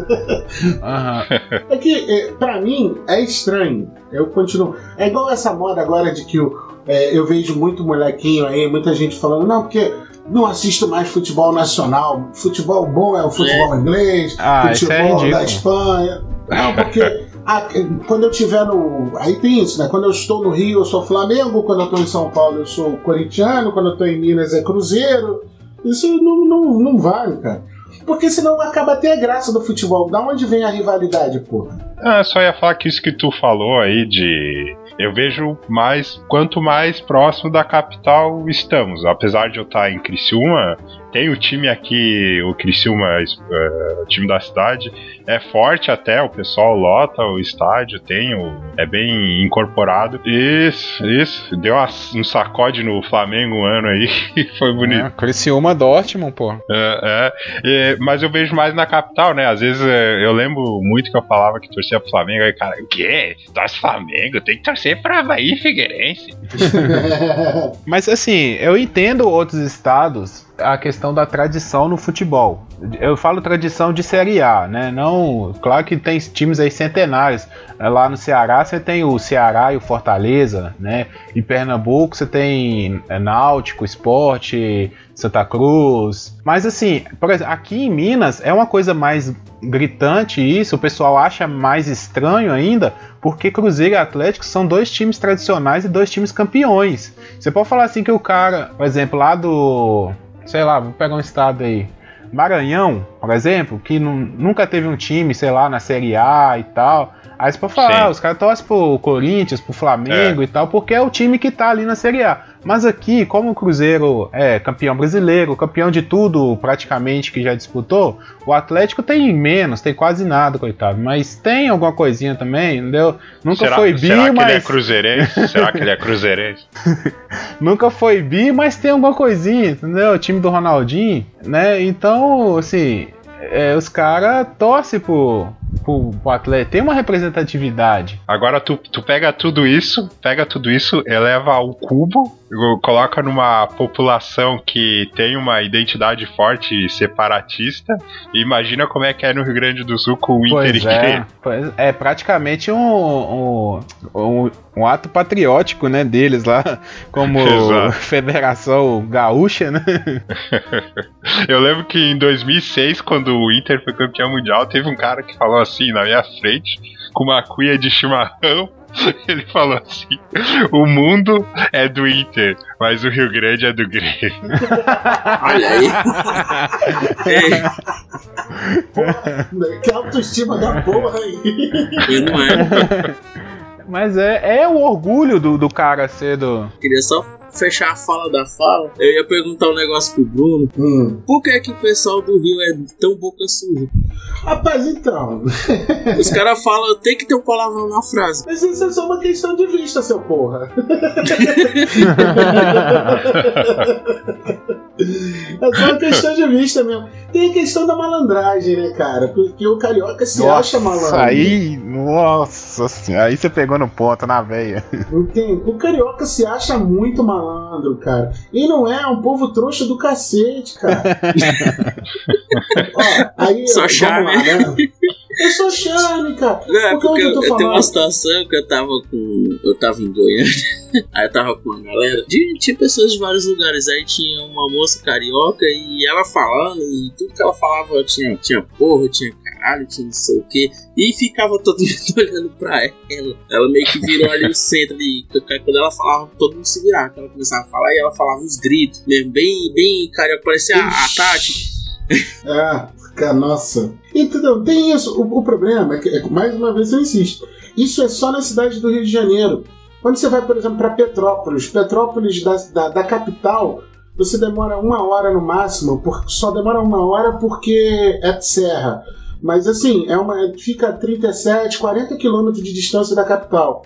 Speaker 2: Aham.
Speaker 3: É que, é, pra mim, é estranho. Eu continuo. É igual essa moda agora de que o- é, eu vejo muito molequinho aí, muita gente falando, não, porque não assisto mais futebol nacional. Futebol bom é o futebol inglês,
Speaker 2: Ah, é
Speaker 3: futebol
Speaker 2: ridículo.
Speaker 3: da Espanha. Não, porque. quando eu tiver no. Aí tem isso, né? Quando eu estou no Rio, eu sou Flamengo. Quando eu estou em São Paulo, eu sou corintiano. Quando eu estou em Minas, é Cruzeiro. Isso não, não, não vale, cara. Porque senão acaba até a graça do futebol. Da onde vem a rivalidade, porra?
Speaker 4: Ah, só ia falar que isso que tu falou aí de. Eu vejo mais. Quanto mais próximo da capital estamos. Apesar de eu estar em Criciúma, tem o time aqui, o Criciúma, eh, o time da cidade, é forte até, o pessoal lota o estádio, tem o, é bem incorporado. Isso, isso. Deu uma- um sacode no Flamengo um ano aí, foi bonito.
Speaker 2: É, Criciúma Dortmund, pô.
Speaker 4: É, é. E- mas eu vejo mais na capital, né? Às vezes é, eu lembro muito que eu falava que torcia pro Flamengo, aí, cara, o quê? Torce Flamengo? Tem que torcer pra Bahia e Figueirense.
Speaker 2: Mas assim, eu entendo outros estados a questão da tradição no futebol. Eu falo tradição de Série A, né? Não, claro que tem times aí centenários. Lá no Ceará você tem o Ceará e o Fortaleza, né? Em Pernambuco você tem é, Náutico, Esporte, Santa Cruz. Mas assim, por exemplo, aqui em Minas é uma coisa mais gritante isso, o pessoal acha mais estranho ainda, porque Cruzeiro e Atlético são dois times tradicionais e dois times campeões. Você pode falar assim que o cara, por exemplo, lá do. Sei lá, vou pegar um estado aí. Maranhão, por exemplo, que nu- nunca teve um time, sei lá, na Série A e tal. Aí você pode falar, ah, os caras torcem pro Corinthians, pro Flamengo e tal, porque é o time que tá ali na Série A. Mas aqui, como o Cruzeiro é campeão brasileiro, campeão de tudo praticamente que já disputou, o Atlético tem menos, tem quase nada, coitado. Mas tem alguma coisinha também, entendeu? Nunca
Speaker 4: será,
Speaker 2: foi bi,
Speaker 4: será que ele é
Speaker 2: mas.
Speaker 4: cruzeirense? será que ele é cruzeirense?
Speaker 2: Nunca foi bi, mas tem alguma coisinha, entendeu? O time do Ronaldinho, né? Então, assim, é, os caras torcem pro, pro, pro atleta. Tem uma representatividade.
Speaker 4: Agora tu, tu pega tudo isso, pega tudo isso, eleva ao cubo, coloca numa população que tem uma identidade forte separatista, e imagina como é que é no Rio Grande do Sul com o Inter
Speaker 2: Pois
Speaker 4: e
Speaker 2: é, pois é praticamente um, um, um, um ato patriótico, né, deles lá, como. Federação Gaúcha, né?
Speaker 4: Eu lembro que em 2006, quando o Inter foi campeão mundial, teve um cara que falou assim na minha frente, com uma cuia de chimarrão. Ele falou assim: o mundo é do Inter, mas o Rio Grande é do Grêmio.
Speaker 5: Olha aí. É,
Speaker 3: que autoestima da porra aí.
Speaker 5: e não é.
Speaker 2: Mas é, é o orgulho do, do cara ser do.
Speaker 5: Queria só fechar a fala da fala. Eu ia perguntar um negócio pro Bruno.
Speaker 3: Hum.
Speaker 5: Por que, que o pessoal do Rio é tão boca suja?
Speaker 3: Rapaz, então.
Speaker 5: Os caras falam, tem que ter um palavrão na frase.
Speaker 3: Mas isso é só uma questão de vista, seu porra. É só uma questão de vista mesmo. Tem a questão da malandragem, né, cara? Porque o carioca se acha malandro.
Speaker 2: aí, nossa senhora, aí você pegou no ponto, na veia.
Speaker 3: Entende? O carioca se acha muito malandro, cara. E não é, é um povo trouxa do cacete, cara. Ó, aí,
Speaker 5: Só charme.
Speaker 3: lá, né? É só charme, cara.
Speaker 5: Não, é
Speaker 3: Porque
Speaker 5: porque
Speaker 3: onde eu
Speaker 5: eu, eu tenho uma situação que eu tava com. Eu tava em Goiânia. Aí eu tava com uma galera. De, tinha pessoas de vários lugares. Aí tinha uma moça carioca e ela falando. E tudo que ela falava tinha, tinha porra, tinha tinha não sei o que. E ficava todo mundo olhando pra ela. Ela meio que virou ali o centro de. Quando ela falava, todo mundo se virava. Quando ela começava a falar e ela falava uns gritos. Mesmo, bem, bem carioca. Parecia a, a Tati.
Speaker 3: Cara, nossa. Entendeu? Tem isso. O, o problema é que, é mais uma vez eu insisto, isso é só na cidade do Rio de Janeiro. Quando você vai, por exemplo, para Petrópolis, Petrópolis da, da, da capital, você demora uma hora no máximo, por, só demora uma hora porque é serra. Mas assim, é uma, fica a 37, 40 quilômetros de distância da capital.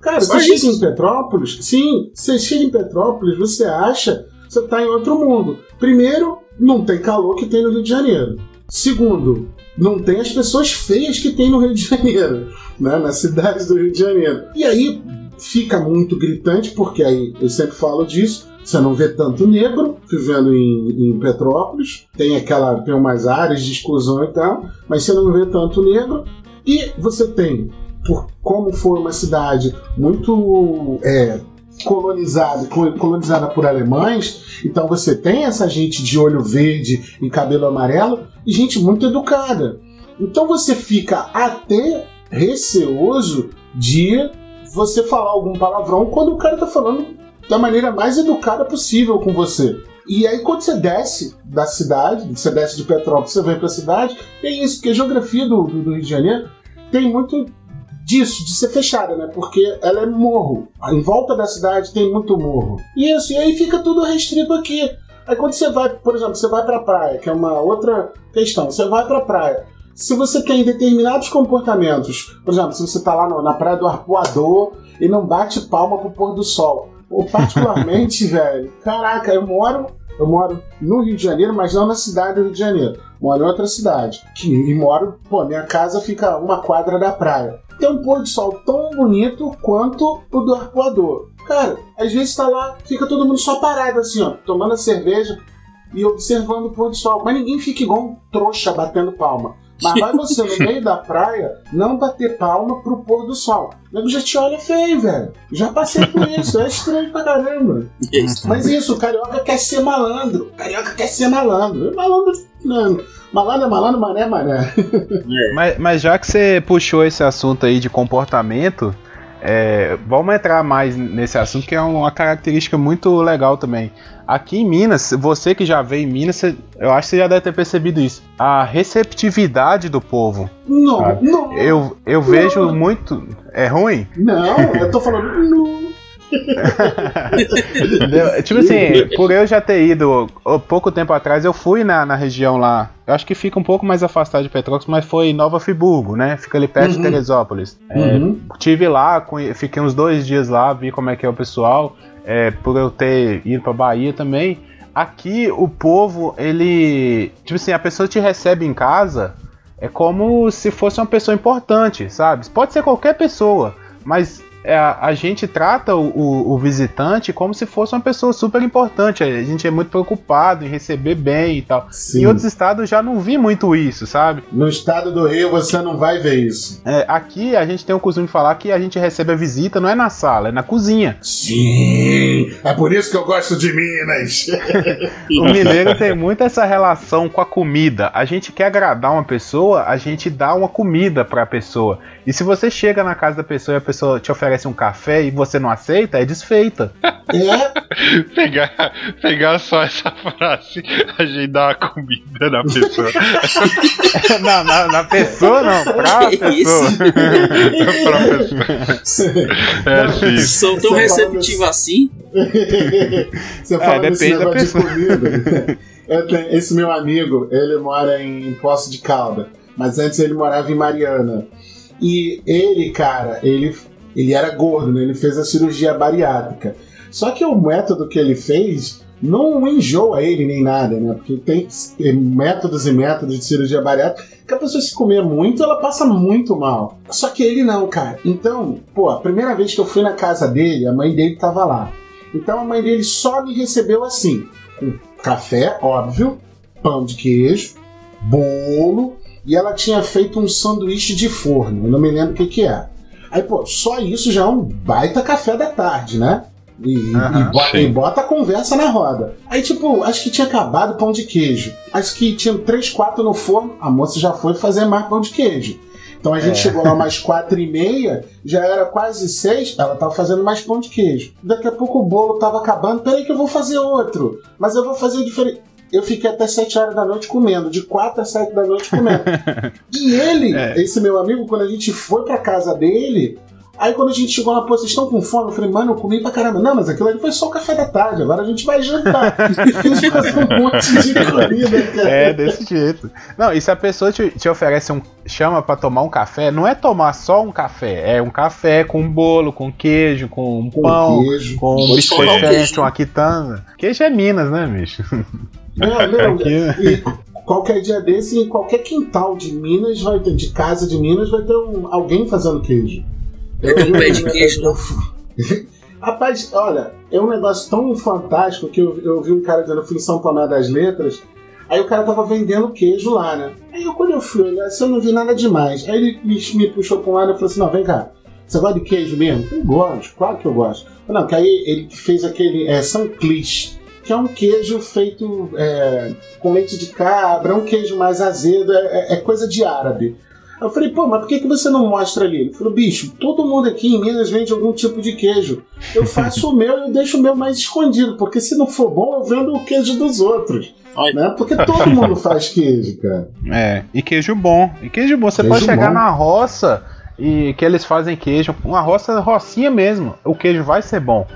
Speaker 3: Cara,
Speaker 5: Só
Speaker 3: você
Speaker 5: isso?
Speaker 3: chega em Petrópolis, sim, você chega em Petrópolis, você acha que você tá em outro mundo. Primeiro, não tem calor que tem no Rio de Janeiro. Segundo, não tem as pessoas feias que tem no Rio de Janeiro, né? nas cidades do Rio de Janeiro. E aí fica muito gritante, porque aí eu sempre falo disso. Você não vê tanto negro vivendo em, em Petrópolis, tem aquela tem umas áreas de exclusão e tal, mas você não vê tanto negro. E você tem, por como foi uma cidade muito é, colonizada, co- colonizada por alemães, então você tem essa gente de olho verde e cabelo amarelo e gente muito educada. Então você fica até receoso de você falar algum palavrão quando o cara tá falando da maneira mais educada possível com você. E aí quando você desce da cidade, você desce de Petrópolis, você vem pra cidade, tem isso, porque a geografia do, do, Rio de Janeiro tem muito disso, de ser fechada, né? Porque ela é morro. Em volta da cidade tem muito morro. Isso, e aí fica tudo restrito aqui. Aí quando você vai, por exemplo, você vai pra praia, que é uma outra questão, você vai pra praia. Se você tem determinados comportamentos, por exemplo, se você tá lá no- na praia do Arpoador e não bate palma pro pôr do sol. Ou particularmente, velho, caraca, eu moro, eu moro no Rio de Janeiro, mas não na cidade do Rio de Janeiro. Moro em outra cidade. Que, e moro, pô, minha casa fica a uma quadra da praia. Tem um pôr do sol tão bonito quanto o do Arpoador. Cara, às vezes tá lá, fica todo mundo só parado assim, ó, tomando a cerveja e observando o pôr do sol. Mas ninguém fica igual um trouxa batendo palma. Mas vai você no meio da praia não bater palma pro pôr do sol. O nego já te olha feio, velho. Já passei por isso, é estranho pra caramba. Mas isso, o carioca quer ser malandro. O carioca quer ser malandro. E Malandro, não. Malandro é malandro, mané é mané.
Speaker 2: Mas, mas já que você puxou esse assunto aí de comportamento, é, vamos entrar mais nesse assunto que é uma característica muito legal também. Aqui em Minas, você que já veio em Minas, eu acho que você já deve ter percebido isso. A receptividade do povo.
Speaker 3: Não,
Speaker 2: Ah,
Speaker 3: não.
Speaker 2: Eu, eu vejo muito. É ruim?
Speaker 3: Não, eu tô falando. Não.
Speaker 2: Entendeu? Tipo assim, por eu já ter ido pouco tempo atrás, eu fui na, na região lá. Eu acho que fica um pouco mais afastado de Petrópolis, mas foi em Nova Friburgo, né? Fica ali perto
Speaker 3: Uhum.
Speaker 2: de Teresópolis. É,
Speaker 3: Uhum.
Speaker 2: tive lá, fiquei uns dois dias lá, vi como é que é o pessoal. é, por eu ter ido pra Bahia também. Aqui o povo, ele. Tipo assim, a pessoa te recebe em casa. É como se fosse uma pessoa importante, sabe? Pode ser qualquer pessoa, mas é, a, a gente trata o, o- o visitante como se fosse uma pessoa super importante. A gente é muito preocupado em receber bem e tal.
Speaker 3: Sim.
Speaker 2: Em outros estados eu já não vi muito isso, sabe?
Speaker 3: No estado do Rio você não vai ver isso.
Speaker 2: É, aqui a gente tem o costume de falar que a gente recebe a visita não é na sala, é na cozinha.
Speaker 3: Sim, é por isso que eu gosto de Minas.
Speaker 2: O mineiro tem muito essa relação com a comida. A gente quer agradar uma pessoa, a gente dá uma comida pra pessoa. E se você chega na casa da pessoa e a pessoa te oferece um café e você não aceita, é desfeita.
Speaker 3: É,
Speaker 4: Pegar, pegar só essa frase, a gente dá uma comida na pessoa.
Speaker 2: na, na, na pessoa não, pra
Speaker 5: Que
Speaker 2: pessoa.
Speaker 4: pra pessoa. É assim.
Speaker 5: Sou tão
Speaker 3: Você
Speaker 5: receptivo assim?
Speaker 3: Você fala
Speaker 2: É, depende da pessoa.
Speaker 3: comida. Eu tenho- esse meu amigo, ele mora em Poço de Calda, mas antes ele morava em Mariana. E ele, cara, ele, ele era gordo, né? Ele fez a cirurgia bariátrica. Só que o método que ele fez não enjoa ele nem nada, né? Porque tem eh, métodos e métodos de cirurgia bariátrica que a pessoa se comer muito, ela passa muito mal. Só que ele não, cara. Então, pô, a primeira vez que eu fui na casa dele, a mãe dele tava lá. Então a mãe dele só me recebeu assim: com café, óbvio, pão de queijo, bolo, e ela tinha feito um sanduíche de forno. Eu não me lembro o que, que é. Aí, pô, só isso já é um baita café da tarde, né? E,
Speaker 2: Aham,
Speaker 3: e bota, e bota a conversa na roda. Aí, tipo, acho que tinha acabado o pão de queijo. Acho que tinha três, quatro no forno. A moça já foi fazer mais pão de queijo. Então a gente
Speaker 2: É.
Speaker 3: chegou lá mais quatro e meia, já era quase seis, ela tava fazendo mais pão de queijo. Daqui a pouco o bolo tava acabando, peraí que eu vou fazer outro. Mas eu vou fazer diferente. Eu fiquei até sete horas da noite comendo, de quatro a sete da noite comendo. e ele,
Speaker 2: É.
Speaker 3: esse meu amigo, quando a gente foi pra casa dele, Aí quando a gente chegou lá, pô, vocês estão com fome? Eu falei, mano, eu comi pra caramba. Não, mas aquilo ali foi só o café da tarde, agora a gente vai jantar. Fiz um monte de comida, cara.
Speaker 2: É, desse jeito. Não, e se a pessoa te, te oferece um. chama pra tomar um café, não é tomar só um café, é um café com um bolo, com queijo, com um
Speaker 3: Com
Speaker 2: pão,
Speaker 3: queijo.
Speaker 2: com um
Speaker 5: Pode falar o
Speaker 2: bicho
Speaker 5: queijo.
Speaker 2: uma quitanda. Queijo é Minas, né, bicho?
Speaker 3: Não, não,
Speaker 2: Aqui,
Speaker 3: e qualquer dia desse, em qualquer quintal de Minas, vai ter, de casa de Minas, vai ter um- alguém fazendo queijo.
Speaker 5: Pé de queijo?
Speaker 3: Rapaz, olha, é um negócio tão fantástico que eu, eu vi um cara dizendo, eu fui em São Tomé das Letras, aí o cara tava vendendo queijo lá, né? Aí eu, quando eu fui olhar, assim, eu não vi nada demais. Aí ele me, me puxou pra um lado e falou assim, não, vem cá, você gosta de queijo mesmo? Eu gosto, claro que eu gosto. Não, que aí ele fez aquele é, Sanclis, que é um queijo feito é, com leite de cabra, é um queijo mais azedo, é, é- é coisa de árabe. Eu falei, pô, mas por que, que você não mostra ali? Ele falou, bicho, todo mundo aqui em Minas vende algum tipo de queijo. Eu faço o meu e eu deixo o meu mais escondido, porque se não for bom, eu vendo o queijo dos outros. Né? Porque todo mundo faz queijo, cara.
Speaker 2: É, e queijo bom. E queijo bom, você
Speaker 3: Queijo
Speaker 2: pode chegar
Speaker 3: bom.
Speaker 2: na roça e que eles fazem queijo, uma roça, rocinha mesmo. O queijo vai ser bom.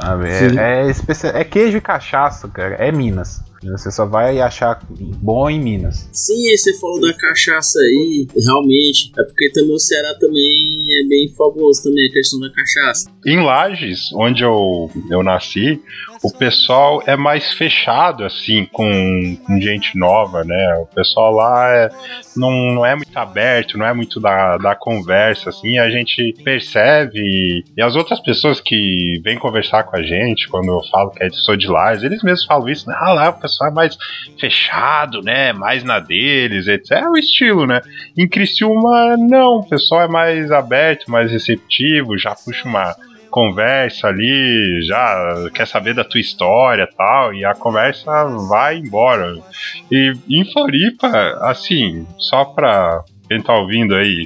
Speaker 2: Sabe?
Speaker 3: Sim.
Speaker 2: É, é, especia- é queijo e cachaça, cara. É Minas. Você só vai achar bom em Minas.
Speaker 5: Sim, você falou da cachaça aí, realmente. É porque também o Ceará também é bem famoso também, a questão da cachaça.
Speaker 4: Em Lages, onde eu, eu nasci, o pessoal é mais fechado, assim, com, com gente nova, né? O pessoal lá é- não, não é muito aberto, não é muito da, da conversa, assim, a gente percebe. E as outras pessoas que vêm conversar com a gente, quando eu falo que é de sou de Lages, eles mesmos falam isso, né? Ah, lá o pessoal é mais fechado, né? Mais na deles, etc. É o estilo, né? Em Criciúma, não, o pessoal é mais aberto, mais receptivo, já puxa uma conversa ali, já quer saber da tua história tal, e a conversa vai embora. E em Floripa, assim, só pra quem tá ouvindo aí,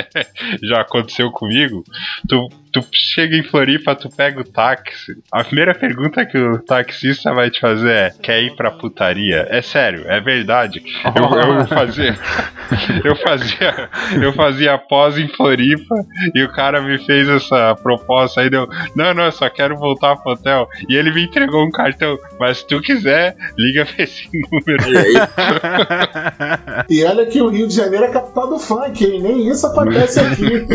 Speaker 4: já aconteceu comigo, tu, tu chega em Floripa, tu pega o táxi, a primeira pergunta que o taxista vai te fazer é, quer ir pra putaria? É sério, é verdade. Eu, eu fazia, eu fazia, eu fazia pós em Floripa e o cara me fez essa proposta aí, deu, não, não, eu só quero voltar pro hotel. E ele me entregou um cartão, mas se tu quiser, liga pra esse número.
Speaker 5: E aí,
Speaker 3: E olha que o Rio de Janeiro é a capital do funk, hein? Nem isso acontece aqui.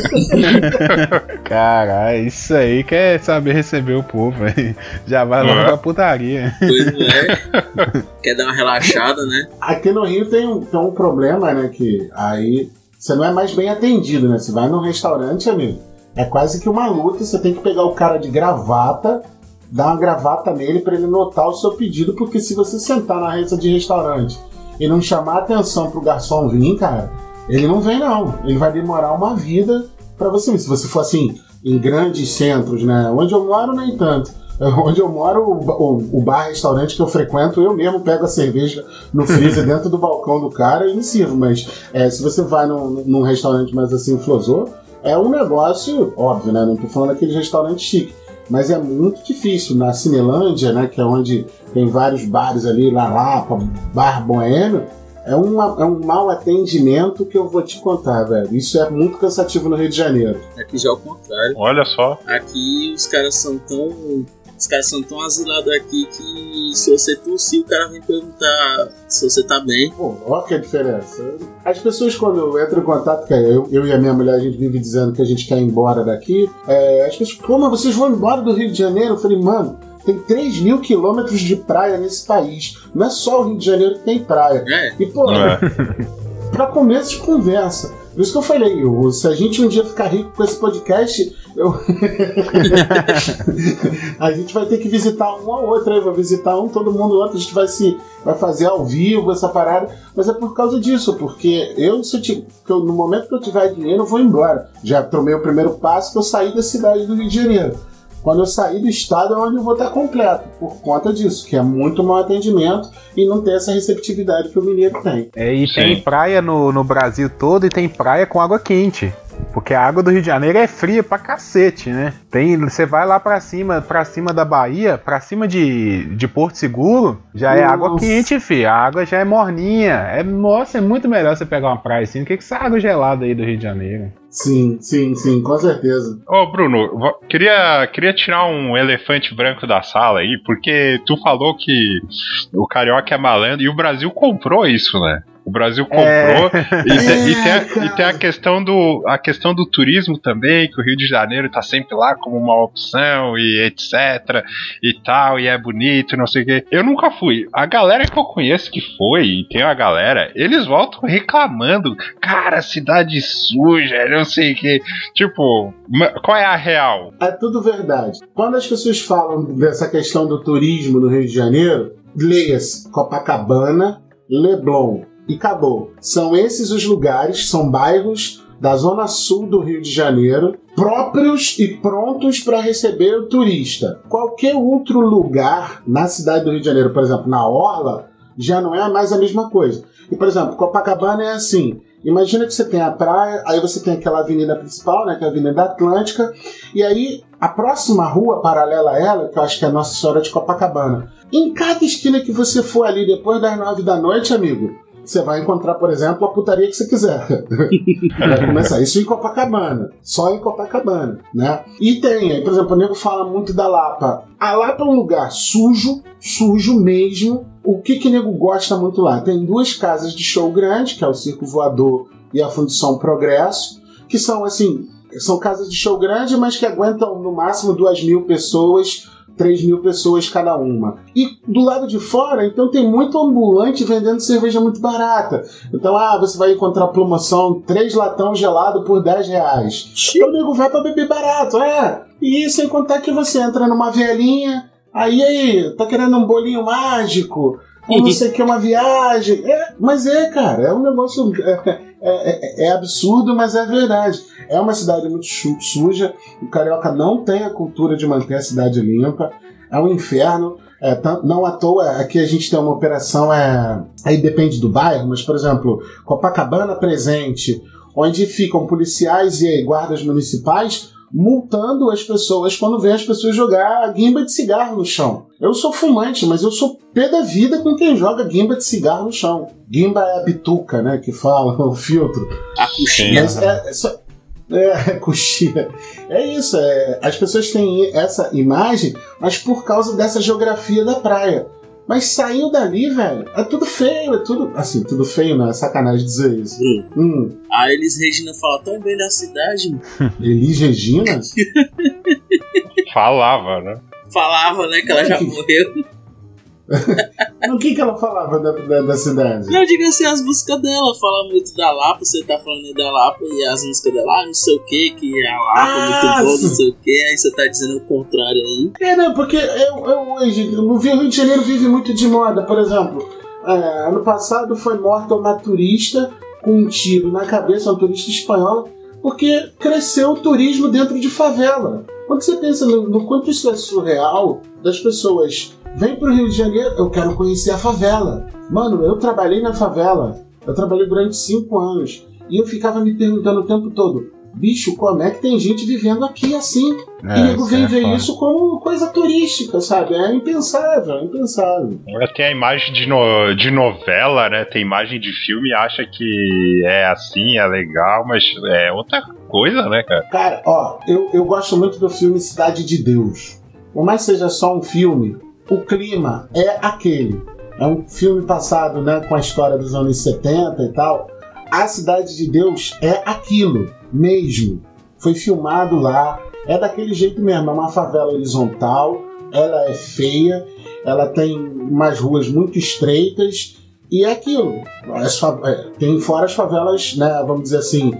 Speaker 2: Caralho, isso aí quer saber receber o povo, aí. Já vai logo
Speaker 4: Ué.
Speaker 2: pra putaria.
Speaker 5: pois não é. Quer dar uma relaxada, né?
Speaker 3: Aqui no Rio tem um, tem um problema, né? Que aí você não é mais bem atendido, né? Você vai num restaurante, amigo, é quase que uma luta. Você tem que pegar o cara de gravata, dar uma gravata nele pra ele notar o seu pedido, porque se você sentar na mesa de restaurante e não chamar atenção pro garçom vir, cara, ele não vem não. Ele vai demorar uma vida pra você. Se você for assim em grandes centros, né? Onde eu moro nem tanto. Onde eu moro, o, ba- o, o bar-restaurante que eu frequento, eu mesmo pego a cerveja no freezer dentro do balcão do cara e me sirvo. Mas é, se você vai num, num restaurante mais assim, flosor, é um negócio, óbvio, né? Não tô falando aquele restaurante chique. Mas é muito difícil. Na Cinelândia, né? Que é onde tem vários bares ali, La Lapa, Bar Boêmio, é, uma, é um mau atendimento que eu vou te contar, velho. Isso é muito cansativo no Rio de Janeiro.
Speaker 5: Aqui já é o contrário.
Speaker 4: Olha só.
Speaker 5: Aqui os caras são tão. Os caras são tão asilados aqui que se você tossir, o cara vem perguntar se você tá bem.
Speaker 3: Pô, olha que a diferença. As pessoas, quando entram em contato, que eu, eu e a minha mulher, a gente vive dizendo que a gente quer ir embora daqui. É, as pessoas, pô, mas vocês vão embora do Rio de Janeiro? Eu falei, mano, tem 3 mil quilômetros de praia nesse país. Não é só o Rio de Janeiro que tem praia.
Speaker 5: É,
Speaker 3: E, pô,
Speaker 4: É.
Speaker 3: pra começo de conversa. Por isso que eu falei, eu- se a gente um dia ficar rico com esse podcast, eu... a gente vai ter que visitar um ao outro, eu vou visitar um, todo mundo outro, a gente vai se vai fazer ao vivo essa parada, mas é por causa disso, porque eu, se eu, eu- no momento que eu tiver dinheiro, eu vou embora. Já tomei o primeiro passo que eu saí da cidade do Rio de Janeiro. Quando eu sair do estado é onde eu vou estar completo, por conta disso, que é muito mau atendimento e não tem essa receptividade que o mineiro tem.
Speaker 2: É, e
Speaker 4: Sim.
Speaker 2: tem praia no, no Brasil todo e tem praia com água quente. Porque a água do Rio de Janeiro é fria pra cacete, né? Tem, você vai lá pra cima, para cima da Bahia, pra cima de, de Porto Seguro, já é água
Speaker 3: Nossa.
Speaker 2: quente, fi. A água já é morninha. É, nossa, é muito melhor você pegar uma praia assim do que essa água gelada aí do Rio de Janeiro.
Speaker 3: Sim, sim, sim, com certeza.
Speaker 4: Ô, Bruno, queria, queria tirar um elefante branco da sala aí, porque tu falou que o carioca é malandro e o Brasil comprou isso, né? O Brasil comprou
Speaker 2: É.
Speaker 4: e, te- e tem, a,
Speaker 3: É,
Speaker 4: e tem a questão do a questão do turismo também, que o Rio de Janeiro tá sempre lá como uma opção e etc e tal, e é bonito, não sei o quê. Eu nunca fui. A galera que eu conheço que foi, e tem a galera, eles voltam reclamando, cara, cidade suja, não sei o quê. Tipo, qual é a real?
Speaker 3: É tudo verdade. Quando as pessoas falam dessa questão do turismo no Rio de Janeiro, leia-se Copacabana, Leblon e acabou. São esses os lugares, são bairros da zona sul do Rio de Janeiro, próprios e prontos para receber o turista. Qualquer outro lugar na cidade do Rio de Janeiro, por exemplo, na Orla, já não é mais a mesma coisa. E, por exemplo, Copacabana é assim. Imagina que você tem a praia, aí você tem aquela avenida principal, né, que é a Avenida Atlântica, e aí a próxima rua paralela a ela, que eu acho que é a Nossa Senhora de Copacabana. Em cada esquina que você for ali depois das nove da noite, amigo, você vai encontrar, por exemplo, a putaria que você quiser. vai começar. Isso em Copacabana. Só em Copacabana, né? E tem, aí, por exemplo, o nego fala muito da Lapa. A Lapa é um lugar sujo, sujo mesmo. O que que o nego gosta muito lá? Tem duas casas de show grande, que é o Circo Voador e a Fundição Progresso, que são assim, são casas de show grande, mas que aguentam no máximo duas mil pessoas, três mil pessoas cada uma. E do lado de fora, então tem muito ambulante vendendo cerveja muito barata. Então, ah, você vai encontrar promoção, três latão gelado por 10 reais. Então o nego vai pra beber barato, é. E sem contar que você entra numa vielinha, aí, aí, tá querendo um bolinho mágico, ou não sei o que, uma viagem. É, mas é, cara, é um negócio. É, é- é absurdo, mas é verdade. É uma cidade muito suja. O carioca não tem a cultura de manter a cidade limpa. É um inferno. É, não à toa, aqui a gente tem uma operação, é, aí depende do bairro, mas, por exemplo, Copacabana presente, onde ficam policiais e guardas municipais multando as pessoas quando vê as pessoas jogar guimba de cigarro no chão. Eu sou fumante, mas eu sou pé da vida com quem joga guimba de cigarro no chão. Guimba é a bituca, né, que fala, o filtro.
Speaker 5: A coxinha.
Speaker 3: Mas é, é só- é, coxinha. É isso, é, as pessoas têm essa imagem, mas por causa dessa geografia da praia. Mas saiu dali, velho, é tudo feio, é tudo. Assim, tudo feio, não é sacanagem dizer isso.
Speaker 5: Hum.
Speaker 3: Hum,
Speaker 5: A Elis Regina fala tão bem da cidade, mano.
Speaker 3: Elis Regina?
Speaker 4: Falava, né?
Speaker 5: Falava, né, que ela já morreu.
Speaker 3: O que, que ela falava da, da, da cidade?
Speaker 5: Não, diga assim, as músicas dela, fala muito da Lapa, você tá falando da Lapa, e as músicas dela, ah, não sei o que, que a Lapa é
Speaker 3: Ah,
Speaker 5: muito boa, não sei o que, aí você tá dizendo o contrário aí.
Speaker 3: É, não, porque eu, eu hoje, no Rio de Janeiro vive muito de moda. Por exemplo, é, ano passado foi morta uma turista com um tiro na cabeça, uma turista espanhola, porque cresceu o turismo dentro de favela. Quando você pensa no, no quanto isso é surreal, das pessoas vêm pro Rio de Janeiro, eu quero conhecer a favela. Mano, eu trabalhei na favela, eu trabalhei durante cinco anos, e eu ficava me perguntando o tempo todo, bicho, como é que tem gente vivendo aqui assim? e nego vem
Speaker 2: é
Speaker 3: ver
Speaker 2: foda.
Speaker 3: isso como coisa turística, sabe? É impensável, é impensável.
Speaker 4: Tem a imagem de, no- de novela, né? Tem imagem de filme, acha que é assim, é legal, mas é outra coisa, né, cara?
Speaker 3: Cara, ó, eu, eu gosto muito do filme Cidade de Deus. Por mais que seja só um filme, o clima é aquele. É um filme passado, né, com a história dos anos 70 e tal. A Cidade de Deus é aquilo mesmo. Foi filmado lá, é daquele jeito mesmo, é uma favela horizontal, ela é feia, ela tem umas ruas muito estreitas e é aquilo. É, tem fora as favelas, né, vamos dizer assim,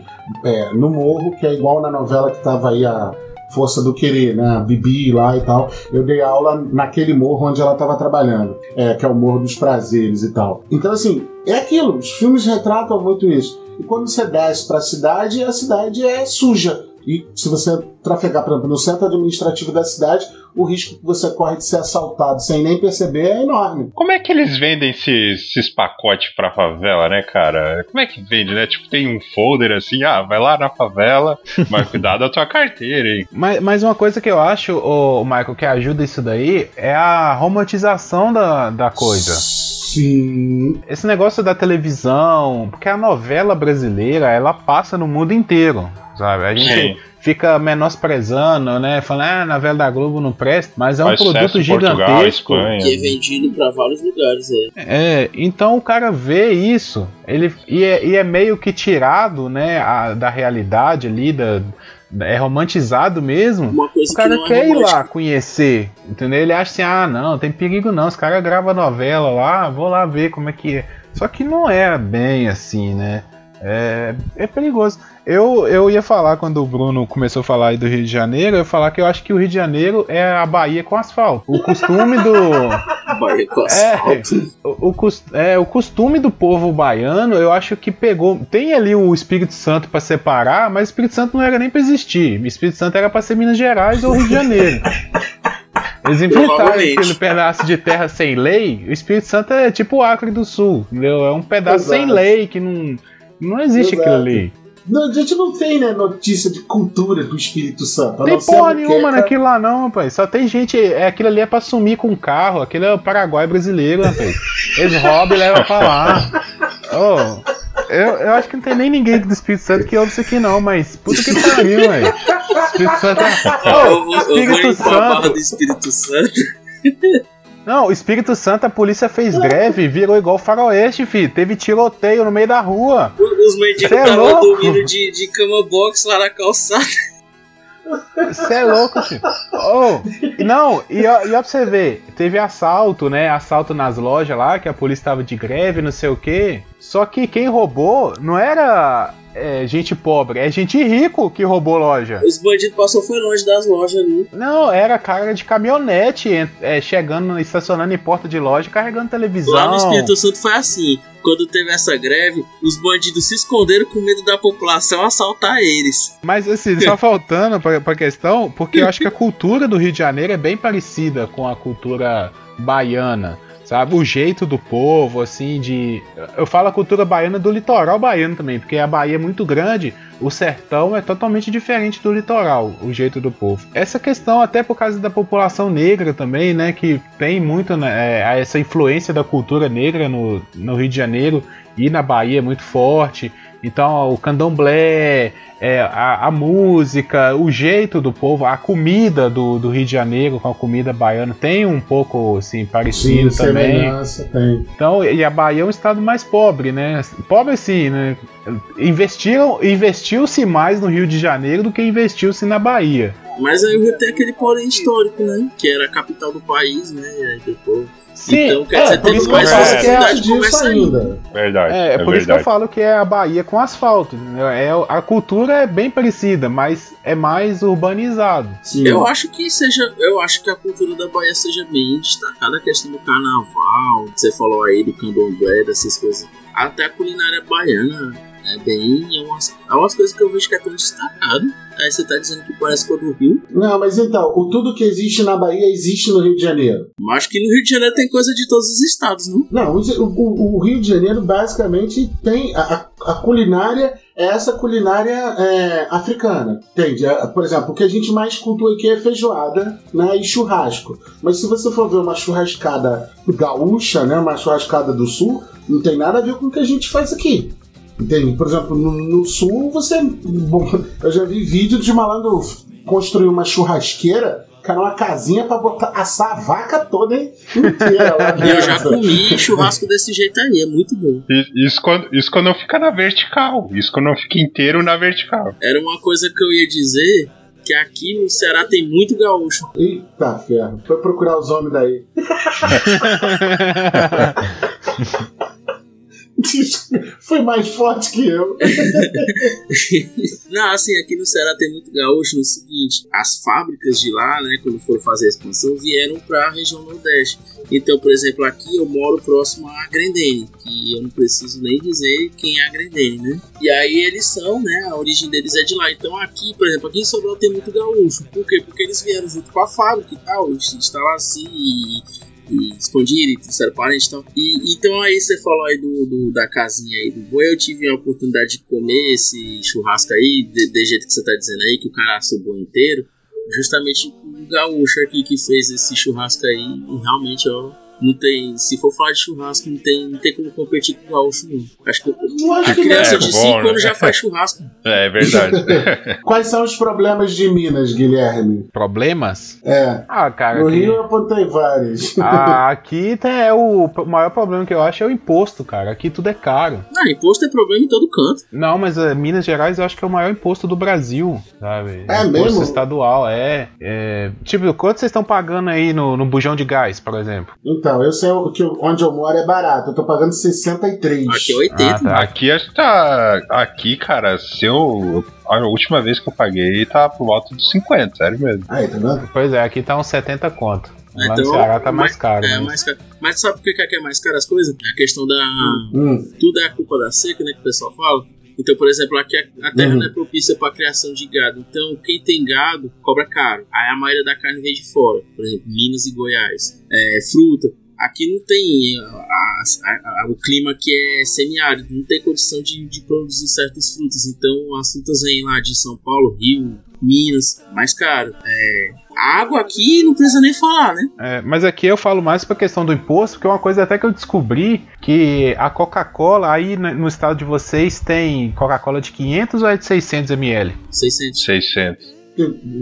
Speaker 3: é, no morro, que é igual na novela que tava aí a Força do Querer, né? A Bibi lá e tal. Eu dei aula naquele morro onde ela tava trabalhando, é, que é o Morro dos Prazeres e tal. Então, assim, é aquilo. Os filmes retratam muito isso. E quando você desce pra cidade, a cidade é suja. E se você trafegar, por exemplo, no centro administrativo da cidade, o risco que você corre de ser assaltado sem nem perceber é enorme.
Speaker 4: Como é que eles vendem esses, esses pacotes pra favela, né, cara? Como é que vende, né? Tipo, tem um folder assim, ah, vai lá na favela, mas cuidado da tua carteira, hein?
Speaker 2: Mas, mas uma coisa que eu acho, o Michael, que ajuda isso daí é a romantização da, da coisa.
Speaker 3: Sim.
Speaker 2: Esse negócio da televisão, porque a novela brasileira, ela passa no mundo inteiro, sabe? A gente
Speaker 4: Sim.
Speaker 2: Fica menosprezando, né? Falando, ah, a novela da Globo não presta, mas é um
Speaker 4: Faz
Speaker 2: produto
Speaker 4: em Portugal,
Speaker 2: gigantesco.
Speaker 4: Espanha.
Speaker 5: Que é vendido pra vários lugares, é.
Speaker 2: É, então o cara vê isso, ele e é, e é meio que tirado, né, a- da realidade ali, da, é romantizado mesmo.
Speaker 5: Uma coisa
Speaker 2: O cara
Speaker 5: que não
Speaker 2: quer
Speaker 5: é
Speaker 2: ir lá conhecer, entendeu? Ele acha assim, ah, não, tem perigo não, os caras gravam novela lá, vou lá ver como é que é. Só que não é bem assim, né? É, é perigoso. Eu, eu ia falar, quando o Bruno começou a falar aí do Rio de Janeiro, eu ia falar que eu acho que o Rio de Janeiro é a Bahia com asfalto. O costume do.
Speaker 5: Bahia com
Speaker 2: É,
Speaker 5: asfalto.
Speaker 2: o, o cos- é, o costume do povo baiano, eu acho que pegou. Tem ali o Espírito Santo pra separar, mas o Espírito Santo não era nem pra existir. O Espírito Santo era pra ser Minas Gerais ou Rio de Janeiro. Eles inventaram
Speaker 5: Provavelmente.
Speaker 2: aquele pedaço de terra sem lei. O Espírito Santo é tipo o Acre do Sul, entendeu? É um pedaço sem
Speaker 3: Exato.
Speaker 2: lei que não. Não existe
Speaker 3: Exato.
Speaker 2: aquilo ali.
Speaker 3: Não, a gente não tem, né, notícia de cultura do Espírito Santo.
Speaker 2: Tem porra nenhuma naquilo lá não, rapaz. Só tem gente. É, aquilo ali é pra sumir com carro. Aquilo é o Paraguai brasileiro, rapaz. Eles roubam e levam pra lá. Ô, eu, eu acho que não tem nem ninguém do Espírito Santo que ouve isso aqui não, mas puta que pariu, velho. Espírito Santo é... Ô,
Speaker 5: eu vou, eu vou
Speaker 2: Espírito
Speaker 5: barra
Speaker 2: Santo.
Speaker 5: do Espírito Santo.
Speaker 2: Não, o Espírito Santo, a polícia fez greve, virou igual o faroeste, filho. Teve tiroteio no meio da rua.
Speaker 5: Os mendigos
Speaker 2: é
Speaker 5: estavam
Speaker 2: louco?
Speaker 5: dormindo de, de cama box lá na calçada.
Speaker 2: Você é louco, filho. Oh, não, e ó, e ó pra você ver, teve assalto, né? Assalto nas lojas lá, que a polícia tava de greve, não sei o quê. Só que quem roubou não era é, gente pobre, é gente rico que roubou loja.
Speaker 5: Os bandidos passou foi longe das lojas ali.
Speaker 2: Não, era cara de caminhonete é, chegando, estacionando em porta de loja, carregando televisão.
Speaker 5: Lá no Espírito Santo foi assim. Quando teve essa greve, os bandidos se esconderam com medo da população assaltar eles.
Speaker 2: Mas assim, só faltando pra, pra questão, porque eu acho que a cultura do Rio de Janeiro é bem parecida com a cultura baiana. Sabe, o jeito do povo, assim, de. Eu falo a cultura baiana do litoral baiano também, porque a Bahia é muito grande, o sertão é totalmente diferente do litoral, o jeito do povo. Essa questão, até por causa da população negra também, né, que tem muito né, é, essa influência da cultura negra no, no Rio de Janeiro e na Bahia é muito forte. Então, o candomblé, é, a, a música, o jeito do povo, a comida do, do Rio de Janeiro com a comida baiana tem um pouco assim,
Speaker 3: Sim,
Speaker 2: parecido também.
Speaker 3: semelhança tem.
Speaker 2: Então, e a Bahia é um estado mais pobre, né? Pobre assim, né? Investiram, investiu-se mais no Rio de Janeiro do que investiu-se na Bahia.
Speaker 5: Mas aí o Rio tem aquele porém histórico, né? Que era a capital do país, né? E aí depois.
Speaker 2: Sim,
Speaker 5: Então, quer
Speaker 3: É,
Speaker 5: dizer,
Speaker 3: por
Speaker 5: teve
Speaker 3: isso que eu
Speaker 5: mais
Speaker 2: é,
Speaker 5: facilidade de começar ainda.
Speaker 3: ainda.
Speaker 4: Verdade.
Speaker 2: É, é por isso que eu
Speaker 4: verdade.
Speaker 2: falo que é a Bahia com asfalto. É, a cultura é bem parecida, mas é mais urbanizado.
Speaker 3: Sim.
Speaker 5: Eu acho que seja. Eu acho que a cultura da Bahia seja bem destacada, a questão do carnaval, que você falou aí do candomblé, dessas coisas. Até a culinária baiana é bem. É umas, é umas coisas que eu vejo que é tão destacado. Aí você tá dizendo que parece com a do Rio.
Speaker 3: Não, mas então, o tudo que existe na Bahia existe no Rio de Janeiro.
Speaker 5: Mas que no Rio de Janeiro tem coisa de todos os estados, não?
Speaker 3: Não, o, o- o Rio de Janeiro basicamente tem. A, a- a culinária é essa culinária é, africana. Entende? É, Por exemplo, o que a gente mais cultua aqui é feijoada né, e churrasco. Mas se você for ver uma churrascada gaúcha, né, uma churrascada do sul, não tem nada a ver com o que a gente faz aqui. Entende? Por exemplo, no, no sul você. Bom, eu já vi vídeo de malandro construir uma churrasqueira, cara, uma casinha pra botar, assar a vaca toda hein,
Speaker 5: E eu já comi churrasco desse jeito aí, é muito bom.
Speaker 4: Isso quando, isso quando não fica na vertical. Isso quando não fica inteiro na vertical.
Speaker 5: Era uma coisa que eu ia dizer. Que aqui no Ceará tem muito gaúcho.
Speaker 3: Eita ferro, foi procurar os homens daí. foi mais forte que eu.
Speaker 5: Não, assim, aqui no Ceará tem muito gaúcho no seguinte: as fábricas de lá, né, quando foram fazer a expansão, vieram para a região Nordeste. Então, por exemplo, aqui eu moro próximo a Grendene, que eu não preciso nem dizer quem é a Grendene, né? E aí eles são, né, a origem deles é de lá. Então, aqui, por exemplo, aqui em Sobral tem muito gaúcho. Por quê? Porque eles vieram junto com a fábrica e tal, instalaram assim e e expandiram e trouxeram parente e tal. E, então aí você falou aí do, do- da casinha aí do boi, eu tive a oportunidade de comer esse churrasco aí, de, de jeito que você tá dizendo aí, que o cara assa o boi inteiro. Justamente o gaúcho aqui que fez esse churrasco aí, e realmente, ó, Não tem. Se for falar de churrasco, não tem, não tem como competir com o gaúcho, não. Acho que
Speaker 3: Eu acho
Speaker 5: a
Speaker 3: que
Speaker 5: criança
Speaker 4: é
Speaker 5: de
Speaker 4: bom,
Speaker 5: 5
Speaker 4: né?
Speaker 5: anos já faz churrasco.
Speaker 4: É, é verdade.
Speaker 3: Quais são os problemas de Minas, Guilherme?
Speaker 2: Problemas?
Speaker 3: É.
Speaker 2: Ah, cara,
Speaker 3: No
Speaker 2: aqui,
Speaker 3: Rio eu apontei vários.
Speaker 2: ah, aqui tá- é o maior problema que eu acho é o imposto, cara. Aqui tudo é caro.
Speaker 5: Ah, imposto é problema em todo canto.
Speaker 2: Não, mas eh, Minas Gerais eu acho que é o maior imposto do Brasil, sabe?
Speaker 3: É
Speaker 2: imposto
Speaker 3: mesmo?
Speaker 2: estadual, é, é. Tipo, quanto vocês estão pagando aí no, no bujão de gás, por exemplo?
Speaker 3: Então, eu sei o que onde eu moro é barato. Eu tô pagando 63.
Speaker 5: Aqui é 80.
Speaker 2: Ah, tá.
Speaker 4: aqui acho que tá. Aqui, cara, se eu. A última vez que eu paguei tá por volta dos 50, sério mesmo.
Speaker 3: Aí, tá vendo?
Speaker 2: Pois é, aqui tá uns 70 conto. Lá no
Speaker 5: Então,
Speaker 2: Ceará tá mais
Speaker 5: mas-
Speaker 2: caro.
Speaker 5: É,
Speaker 2: mas-
Speaker 5: mais caro. Mas sabe por que que é mais caro as coisas? É a questão da.
Speaker 3: Hum.
Speaker 5: Tudo é a culpa da seca, né? Que o pessoal fala. Então, por exemplo, aqui a a terra
Speaker 3: Uhum.
Speaker 5: não é propícia para criação de gado. Então, quem tem gado cobra caro. Aí a maioria da carne vem de fora. Por exemplo, Minas e Goiás. É, fruta. Aqui não tem a- a- a- o clima que é semiárido, não tem condição de, de produzir certas frutas. Então as frutas vêm lá de São Paulo, Rio, Minas, mais caro. É, água aqui não precisa nem falar, né?
Speaker 2: É, mas aqui eu falo mais pra questão do imposto, porque é uma coisa até que eu descobri que a Coca-Cola, aí no no estado de vocês, tem Coca-Cola de 500 ou é de 600 ml?
Speaker 5: 600.
Speaker 4: 600.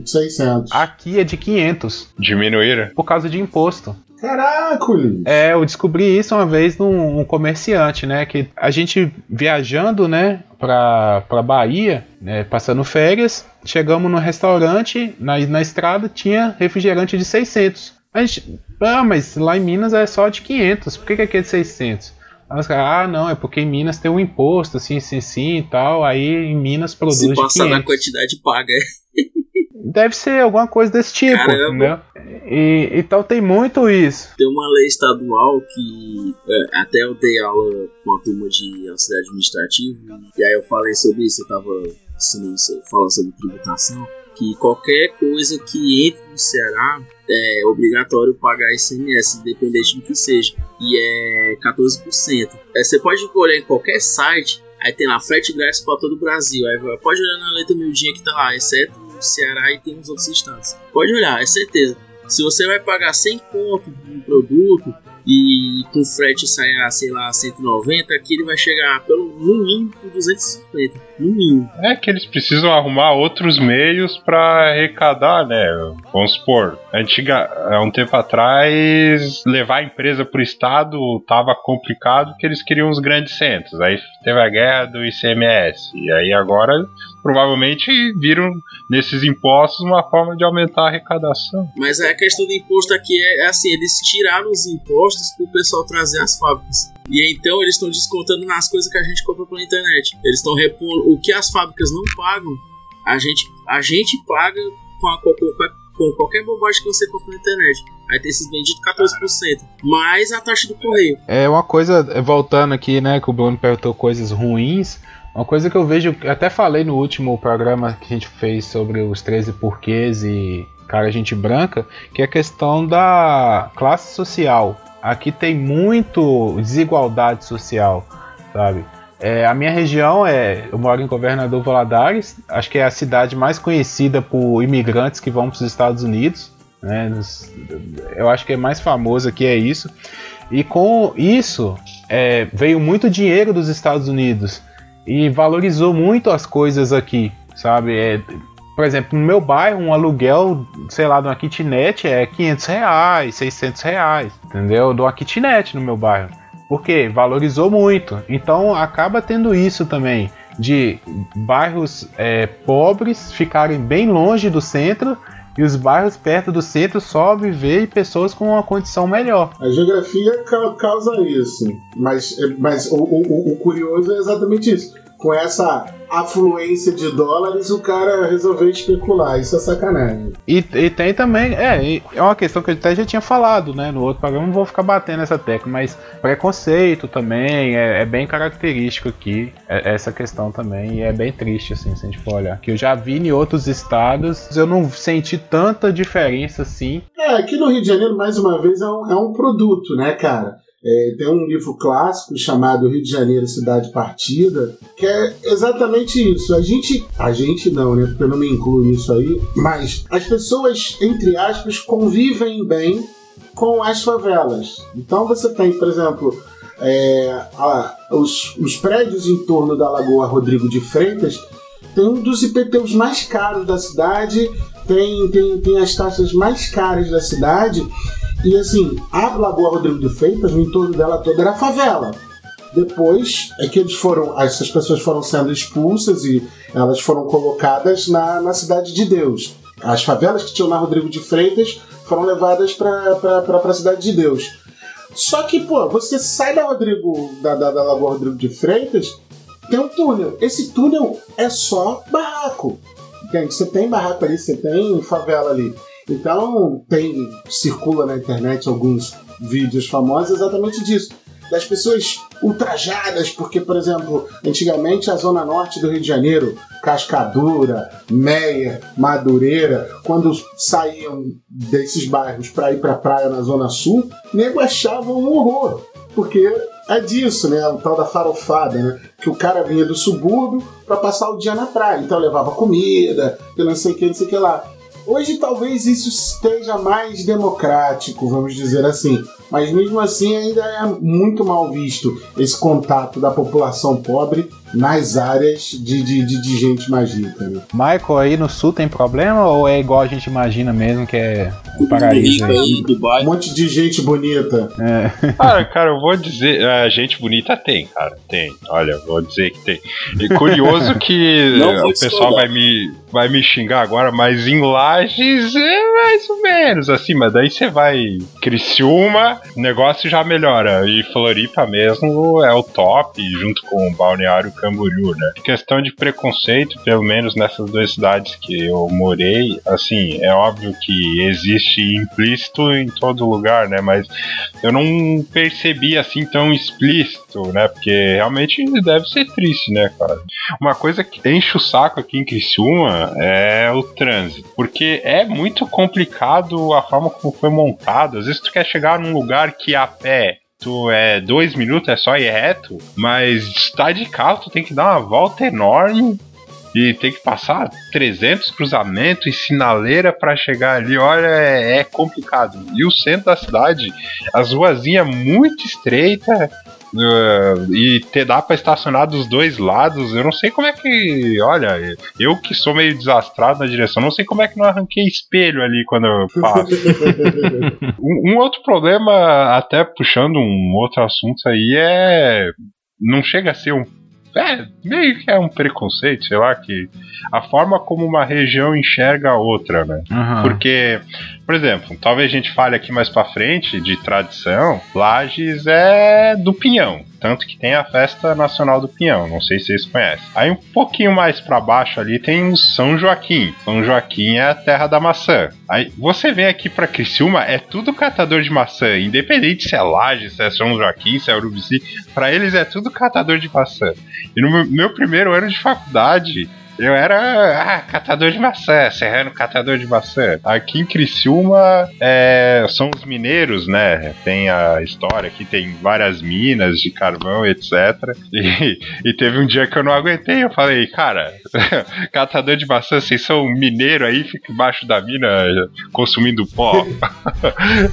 Speaker 3: 600.
Speaker 2: Aqui é de 500,
Speaker 4: Diminuíram?
Speaker 2: por causa de imposto.
Speaker 3: Caraca.
Speaker 2: É, eu descobri isso uma vez num um comerciante, né? Que a gente viajando, né, pra, pra Bahia, né, passando férias, chegamos no restaurante, na, na estrada tinha refrigerante de 600. A gente, ah, mas lá em Minas é só de 500, por que, que aqui é de 600? Aí os caras, ah, não, é porque em Minas tem um imposto, assim, assim, assim e tal, aí em Minas produz
Speaker 5: Se
Speaker 2: 500.
Speaker 5: da quantidade paga.
Speaker 2: Deve ser alguma coisa desse tipo,
Speaker 5: Caramba.
Speaker 2: entendeu? E, então tem muito isso.
Speaker 5: Tem uma lei estadual que é, até eu dei aula com a turma de auxiliar administrativo e aí eu falei sobre isso, eu tava ensinando, falando sobre tributação, que qualquer coisa que entre no Ceará é obrigatório pagar ICMS, independente do que seja, e é 14%. É, você pode olhar em qualquer site, aí tem lá frete grátis para todo o Brasil, aí pode olhar na letra miudinha que tá lá, exceto o Ceará e tem uns outros estados. Pode olhar, é certeza. Se você vai pagar 100 conto no produto e com frete sair sei lá, 190, aqui ele vai chegar pelo no mínimo por 250. Mínimo.
Speaker 4: É que eles precisam arrumar outros meios pra arrecadar, né? Vamos supor, antiga, há um tempo atrás, levar a empresa pro estado tava complicado porque eles queriam os grandes centros. Aí teve a guerra do ICMS. E aí agora provavelmente viram nesses impostos uma forma de aumentar a arrecadação.
Speaker 5: Mas a questão do imposto aqui é, é assim, eles tiraram os impostos pro pessoal trazer as fábricas. E então eles estão descontando nas coisas que a gente compra pela internet. Eles estão repondo o que as fábricas não pagam, a gente, a gente paga com, a, com, com- com qualquer bobagem que você compra na internet. Aí tem esses benditos 14%. Mais a taxa do correio.
Speaker 2: É uma coisa, voltando aqui, né, que o Bruno perguntou coisas ruins. Uma coisa que eu vejo, até falei no último programa que a gente fez sobre os 13 porquês e cara gente branca, que é a questão da classe social. Aqui tem muito desigualdade social, sabe? É, a minha região é, eu moro em Governador Valadares, acho que é a cidade mais conhecida por imigrantes que vão para os Estados Unidos. Né? Eu acho que é mais famoso aqui é isso. E com isso é, veio muito dinheiro dos Estados Unidos e valorizou muito as coisas aqui, sabe? É, por exemplo, no meu bairro, um aluguel, sei lá, de uma kitnet é 500 reais, 600 reais, entendeu? De uma kitnet no meu bairro. Por quê? Valorizou muito. Então acaba tendo isso também, de bairros é, pobres ficarem bem longe do centro e os bairros perto do centro só viver pessoas com uma condição melhor.
Speaker 3: A geografia ca- causa isso. Mas, mas o, o- o- o curioso é exatamente isso. Com essa afluência de dólares, o cara resolveu especular. Isso é sacanagem.
Speaker 2: E, e tem também, é, é uma questão que eu até já tinha falado, né, no outro programa, não vou ficar batendo essa tecla, mas preconceito também é, é bem característico aqui, é- essa questão também, e é bem triste, assim, se a gente for olhar. Que eu já vi em outros estados, eu não senti tanta diferença, assim.
Speaker 3: É, aqui no Rio de Janeiro, mais uma vez, é um, é um produto, né, cara? É, tem um livro clássico chamado Rio de Janeiro Cidade Partida, que é exatamente isso. A gente, a gente não, né? Porque eu não me incluo nisso aí, mas as pessoas, entre aspas, convivem bem com as favelas. Então você tem, por exemplo, é, a- os, os prédios em torno da Lagoa Rodrigo de Freitas tem um dos IPTUs mais caros da cidade, tem, tem, tem as taxas mais caras da cidade. E assim, a Lagoa Rodrigo de Freitas, no entorno dela toda era favela. Depois é que eles foram, essas pessoas foram sendo expulsas e elas foram colocadas na, na cidade de Deus. As favelas que tinham na Rodrigo de Freitas foram levadas para a cidade de Deus. Só que, pô, você sai da Rodrigo, da, da, da Lagoa Rodrigo de Freitas, tem um túnel. Esse túnel é só barraco. Entende? Você tem barraco ali, você tem favela ali. Então, tem, circula na internet alguns vídeos famosos exatamente disso. Das pessoas ultrajadas, porque, por exemplo, antigamente a zona norte do Rio de Janeiro, Cascadura, Meia, Madureira, quando saíam desses bairros para ir para a praia na zona sul, nego achava um horror. Porque é disso, né? O tal da farofada, né? Que o cara vinha do subúrbio para passar o dia na praia. Então levava comida, que não sei o que, não sei o que lá. Hoje talvez isso esteja mais democrático, vamos dizer assim. Mas mesmo assim ainda é muito mal visto esse contato da população pobre nas áreas de, de, de, de gente mais rica. Né?
Speaker 2: Michael, aí no sul tem problema ou é igual a gente imagina mesmo que é um paraíso aí?
Speaker 5: aí, Dubai.
Speaker 3: Um monte de gente bonita.
Speaker 2: É.
Speaker 4: Cara, cara, eu vou dizer. A gente bonita tem, cara. Tem. Olha, eu vou dizer que tem. E curioso que o pessoal vai me, vai me xingar agora, mas em Lages é mais ou menos assim. Mas daí você vai. Criciúma, o negócio já melhora. E Floripa mesmo é o top, junto com o Balneário Camboriú, né? Questão de preconceito, pelo menos nessas duas cidades que eu morei, assim, é óbvio que existe implícito em todo lugar, né? Mas eu não percebi assim tão explícito, né? Porque realmente deve ser triste, né, cara? Uma coisa que enche o saco aqui em Criciúma é o trânsito, porque é muito complicado a forma como foi montado. Às vezes tu quer chegar num lugar que a pé tu é dois minutos, é só ir reto, mas está de carro, tu tem que dar uma volta enorme e tem que passar 300 cruzamentos e sinaleira para chegar ali. Olha, é, é complicado. E o centro da cidade, as ruazinhas muito estreitas. Uh, e te dá para estacionar dos dois lados. Eu não sei como é que. Olha, eu que sou meio desastrado na direção, não sei como é que não arranquei espelho ali quando eu passo. Um, um outro problema, até puxando um outro assunto aí, é. Não chega a ser um. É, meio que é um preconceito, sei lá, que a forma como uma região enxerga a outra, né?
Speaker 2: Aham.
Speaker 4: Porque, por exemplo, talvez a gente fale aqui mais pra frente de tradição, Lages é do Pinhão. Tanto que tem a Festa Nacional do Pinhão, não sei se vocês conhecem. Aí um pouquinho mais pra baixo ali tem o São Joaquim. São Joaquim é a terra da maçã. Aí você vem aqui pra Criciúma, é tudo catador de maçã, independente se é Lages, se é São Joaquim, se é Urubici, pra eles é tudo catador de maçã. E no meu primeiro ano de faculdade, eu era ah, catador de maçã, serrano catador de maçã. Aqui em Criciúma é, são os mineiros, né? Tem a história que tem várias minas de carvão, etc. E, e teve um dia que eu não aguentei. Eu falei, cara, catador de maçã, vocês são mineiro aí, fica embaixo da mina consumindo pó.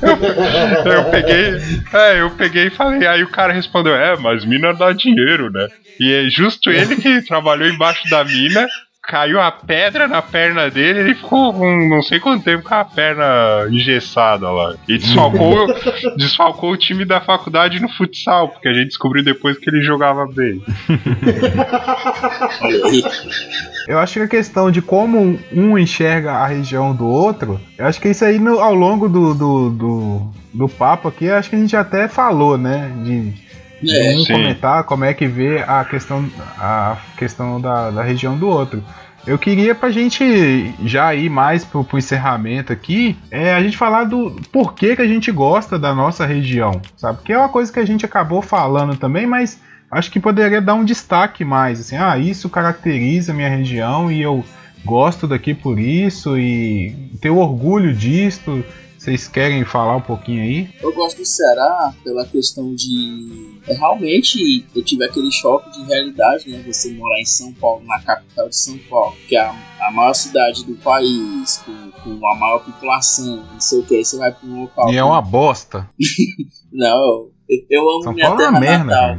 Speaker 4: eu, eu peguei, é, eu peguei e falei. Aí o cara respondeu: É, mas mina dá dinheiro, né? E é justo ele que trabalhou embaixo da mina. Caiu a pedra na perna dele, ele ficou com não sei quanto tempo com a perna engessada lá. E desfalcou, desfalcou o time da faculdade no futsal, porque a gente descobriu depois que ele jogava bem.
Speaker 2: Eu acho que a questão de como um enxerga a região do outro, eu acho que isso aí no- ao longo do, do, do, do papo aqui, eu acho que a gente até falou, né? De, de
Speaker 5: É,
Speaker 2: um
Speaker 4: sim.
Speaker 2: comentar como é que vê a questão, a questão da, da região do outro. Eu queria pra gente já ir mais pro, pro encerramento aqui, é a gente falar do porquê que a gente gosta da nossa região, sabe? Porque é uma coisa que a gente acabou falando também, mas acho que poderia dar um destaque mais, assim, ah, isso caracteriza a minha região e eu gosto daqui por isso e tenho orgulho disto. Vocês querem falar um pouquinho aí?
Speaker 5: Eu gosto do Ceará pela questão de. É, realmente eu tive aquele choque de realidade, né? Você morar em São Paulo, na capital de São Paulo, que é a, a maior cidade do país, com, com a maior população, não sei o que, aí você vai pra um local.
Speaker 2: E é uma bosta.
Speaker 5: Não, eu, eu amo
Speaker 2: São
Speaker 5: minha
Speaker 2: Paulo é
Speaker 5: terra
Speaker 2: uma merda,
Speaker 5: natal.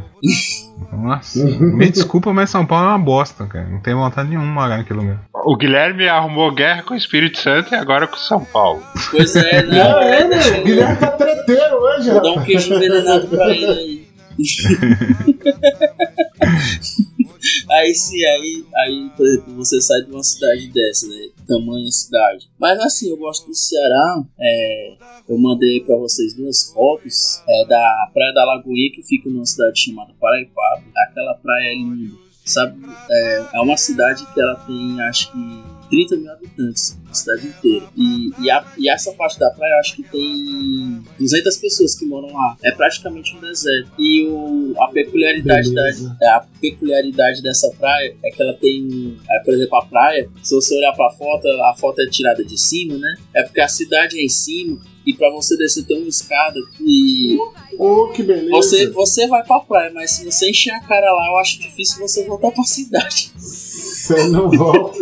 Speaker 2: Nossa, me desculpa, mas São Paulo é uma bosta, cara. Não tenho vontade nenhuma de morar naquele lugar.
Speaker 4: O Guilherme arrumou guerra com o Espírito Santo e agora com São Paulo.
Speaker 5: Pois é, não,
Speaker 3: Não, é,
Speaker 5: é, deixa
Speaker 3: O Guilherme tá treteiro hoje,
Speaker 5: Vou dar um queijo envenenado pra ele aí. aí sim, aí, aí, por exemplo, você sai de uma cidade dessa, né? Tamanho cidade. Mas assim, eu gosto do Ceará. É, eu mandei pra vocês duas fotos é, da Praia da Lagoinha, que fica numa cidade chamada Paraipaba. Aquela praia é linda. Sabe, é, é uma cidade que ela tem, acho que, 30 mil habitantes, a cidade inteira. E, e, a- e essa parte da praia, eu acho que tem 200 pessoas que moram lá. É praticamente um deserto. E o, a peculiaridade da,
Speaker 3: Beleza.
Speaker 5: a peculiaridade dessa praia é que ela tem, é, por exemplo, a praia, se você olhar pra foto, a foto é tirada de cima, né? É porque a cidade é em cima e pra você descer tem uma escada e
Speaker 3: Ô, que beleza.
Speaker 5: você, você vai pra praia, mas se você encher a cara lá, eu acho difícil você voltar pra cidade.
Speaker 3: Você não volta.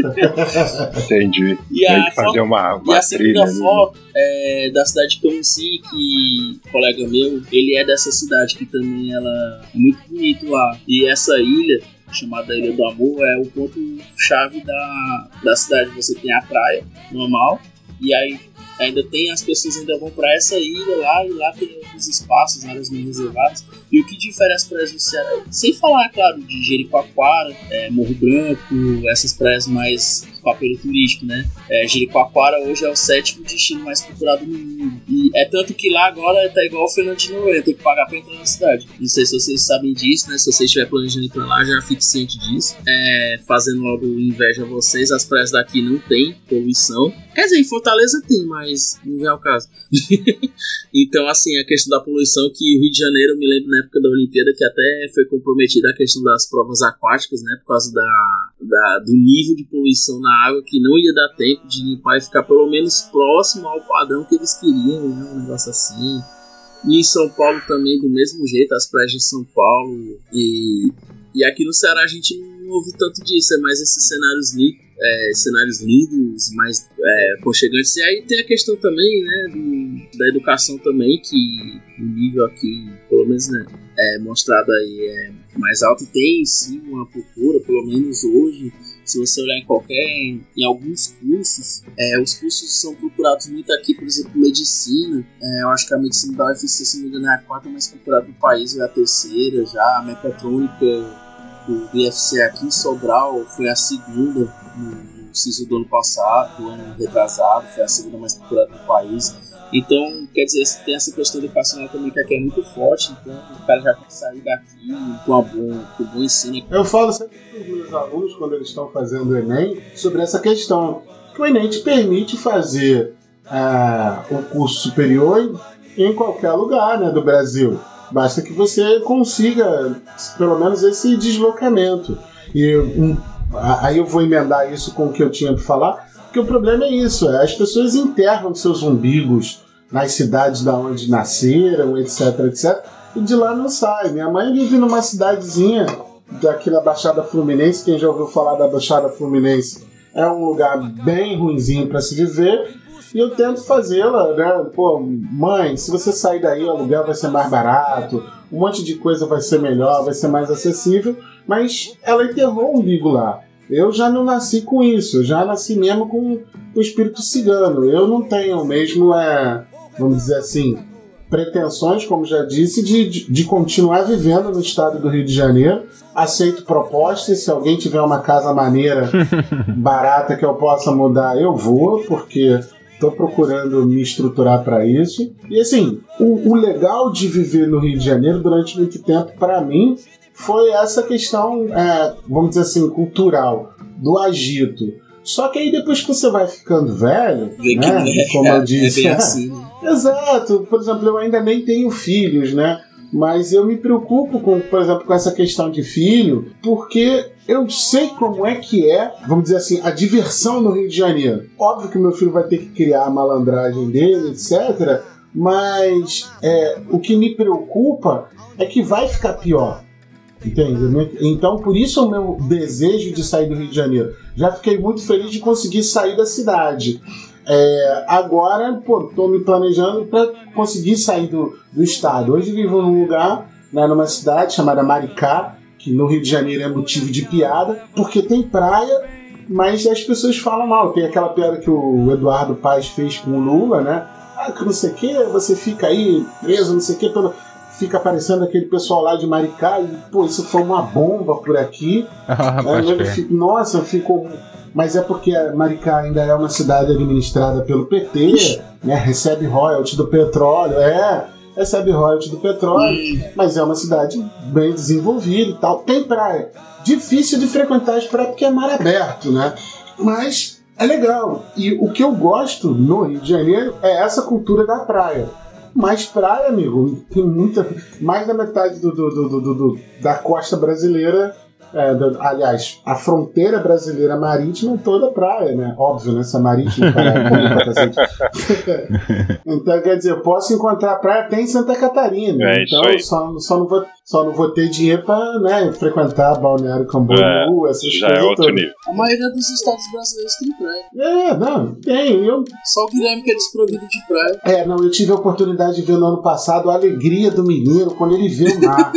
Speaker 4: Entendi.
Speaker 5: E
Speaker 4: Tem
Speaker 5: a
Speaker 4: que fazer
Speaker 5: foto
Speaker 4: uma,
Speaker 5: E
Speaker 4: uma
Speaker 5: a
Speaker 4: trilha.
Speaker 5: segunda
Speaker 4: ali, né?
Speaker 5: foto é da cidade de Camusim, que um colega meu, ele é dessa cidade que também ela é muito bonito lá. E essa ilha, chamada Ilha do Amor, é o ponto chave da, da cidade. Você tem a praia normal e aí ainda tem as pessoas ainda vão para essa ilha lá e lá tem outros espaços, áreas meio reservadas. E o que difere as praias do Ceará, sem falar, claro, de Jericoacoara, é, Morro Branco, essas praias mais apelo turístico, né? É, Jericoacoara hoje é o sétimo destino mais procurado no mundo. E é tanto que lá agora tá igual o Fernando de Noronha, tem que pagar pra entrar na cidade. Não sei se vocês sabem disso, né? Se você estiver planejando ir pra lá, já fique ciente disso. É, fazendo logo inveja a vocês, as praias daqui não tem poluição. Quer dizer, em Fortaleza tem, mas não vem ao caso. então, assim, a questão da poluição, que o Rio de Janeiro, me lembro na época da Olimpíada, que até foi comprometida a questão das provas aquáticas, né? Por causa da, da- do nível de poluição na água, que não ia dar tempo de limpar e ficar pelo menos próximo ao padrão que eles queriam, né? Um negócio assim. E em São Paulo também, do mesmo jeito, as praias de São Paulo. E, e aqui no Ceará a gente não ouve tanto disso, é mais esses cenários lindos. É, cenários lindos, mais é, aconchegantes. E aí tem a questão também, né, do- da educação também, que o nível aqui, pelo menos, né, é mostrado aí é mais alto. Tem sim uma procura, pelo menos hoje, se você olhar em qualquer, em alguns cursos, é, os cursos são procurados muito aqui, por exemplo, medicina. É, eu acho que a medicina da UFC, se não me engano, é a quarta mais procurada do país, é a terceira já. A mecatrônica do IFC aqui em Sobral foi a segunda no, no CISO do ano passado, do ano retrasado, foi a segunda mais procurada do país. Então, quer dizer, tem essa questão educacional também que aqui é muito forte, então o cara já tem que sair daqui com, bom, com um bom ensino.
Speaker 3: Eu falo sempre para os meus alunos, quando eles estão fazendo o Enem, sobre essa questão. Que o Enem te permite fazer ah, um curso superior em, em qualquer lugar né, do Brasil. Basta que você consiga, pelo menos, esse deslocamento. E um, a- aí eu vou emendar isso com o que eu tinha para falar, porque o problema é isso: é, as pessoas enterram seus umbigos nas cidades da onde nasceram, etc, etc, e de lá não sai. Minha mãe vive numa cidadezinha daqui na Baixada Fluminense. Quem já ouviu falar da Baixada Fluminense é um lugar bem ruinzinho para se viver. E eu tento fazê-la, né? Pô, mãe, se você sair daí, o aluguel vai ser mais barato, um monte de coisa vai ser melhor, vai ser mais acessível. Mas ela enterrou o umbigo lá. Eu já não nasci com isso, eu já nasci mesmo com o espírito cigano. Eu não tenho mesmo, é, vamos dizer assim, pretensões, como já disse, de, de, continuar vivendo no estado do Rio de Janeiro. Aceito propostas, se alguém tiver uma casa maneira, barata que eu possa mudar, eu vou, porque estou procurando me estruturar para isso. E assim, o, o legal de viver no Rio de Janeiro durante muito tempo, para mim, foi essa questão, é, vamos dizer assim, cultural, do agito. Só que aí depois que você vai ficando velho,
Speaker 5: Vê que
Speaker 3: né,
Speaker 5: é,
Speaker 3: como eu
Speaker 5: é
Speaker 3: disse,
Speaker 5: bem assim, né?
Speaker 3: Exato. Por exemplo, eu ainda nem tenho filhos, né? Mas eu me preocupo com, por exemplo, com essa questão de filho, porque eu sei como é que é, vamos dizer assim, a diversão no Rio de Janeiro. Óbvio que meu filho vai ter que criar a malandragem dele, etc. Mas é, o que me preocupa é que vai ficar pior. Entende? Então, por isso o meu desejo de sair do Rio de Janeiro. Já fiquei muito feliz de conseguir sair da cidade. É, agora, pô, tô me planejando para conseguir sair do, do estado. Hoje vivo num lugar, né, numa cidade chamada Maricá, que no Rio de Janeiro é motivo de piada, porque tem praia, mas as pessoas falam mal. Tem aquela piada que o Eduardo Paz fez com o Lula, né? Ah, que não sei o que, você fica aí preso, não sei o que, toda fica aparecendo aquele pessoal lá de Maricá e, pô, isso foi uma bomba por aqui.
Speaker 2: Pode
Speaker 3: eu
Speaker 2: crer.
Speaker 3: fico, nossa, eu fico. Mas é porque Maricá ainda é uma cidade administrada pelo PT, né? Recebe royalty do petróleo, é, recebe royalty do petróleo, mas é uma cidade bem desenvolvida e tal. Tem praia. Difícil de frequentar as praias porque é mar aberto, né? Mas é legal. E o que eu gosto no Rio de Janeiro é essa cultura da praia. Mas praia, amigo, tem muita. Mais da metade do- do- do- do- da costa brasileira. É, da- aliás, a fronteira brasileira marítima é toda praia, né? Óbvio, né? Essa marítima, caralho, como pra cacete. Então, quer dizer, eu posso encontrar praia até em Santa Catarina.
Speaker 4: É isso
Speaker 3: então,
Speaker 4: aí.
Speaker 3: Só, só, não vou, só não vou ter dinheiro pra né, frequentar Balneário Camboriú, essas
Speaker 4: Já
Speaker 3: coisas
Speaker 4: é outro
Speaker 3: todas.
Speaker 4: nível.
Speaker 5: A maioria dos estados brasileiros tem praia.
Speaker 3: É, não, tem. Eu,
Speaker 5: Só o Guilherme que é desprovido de praia.
Speaker 3: É, não, eu tive a oportunidade de ver no ano passado a alegria do mineiro quando ele vê o mar.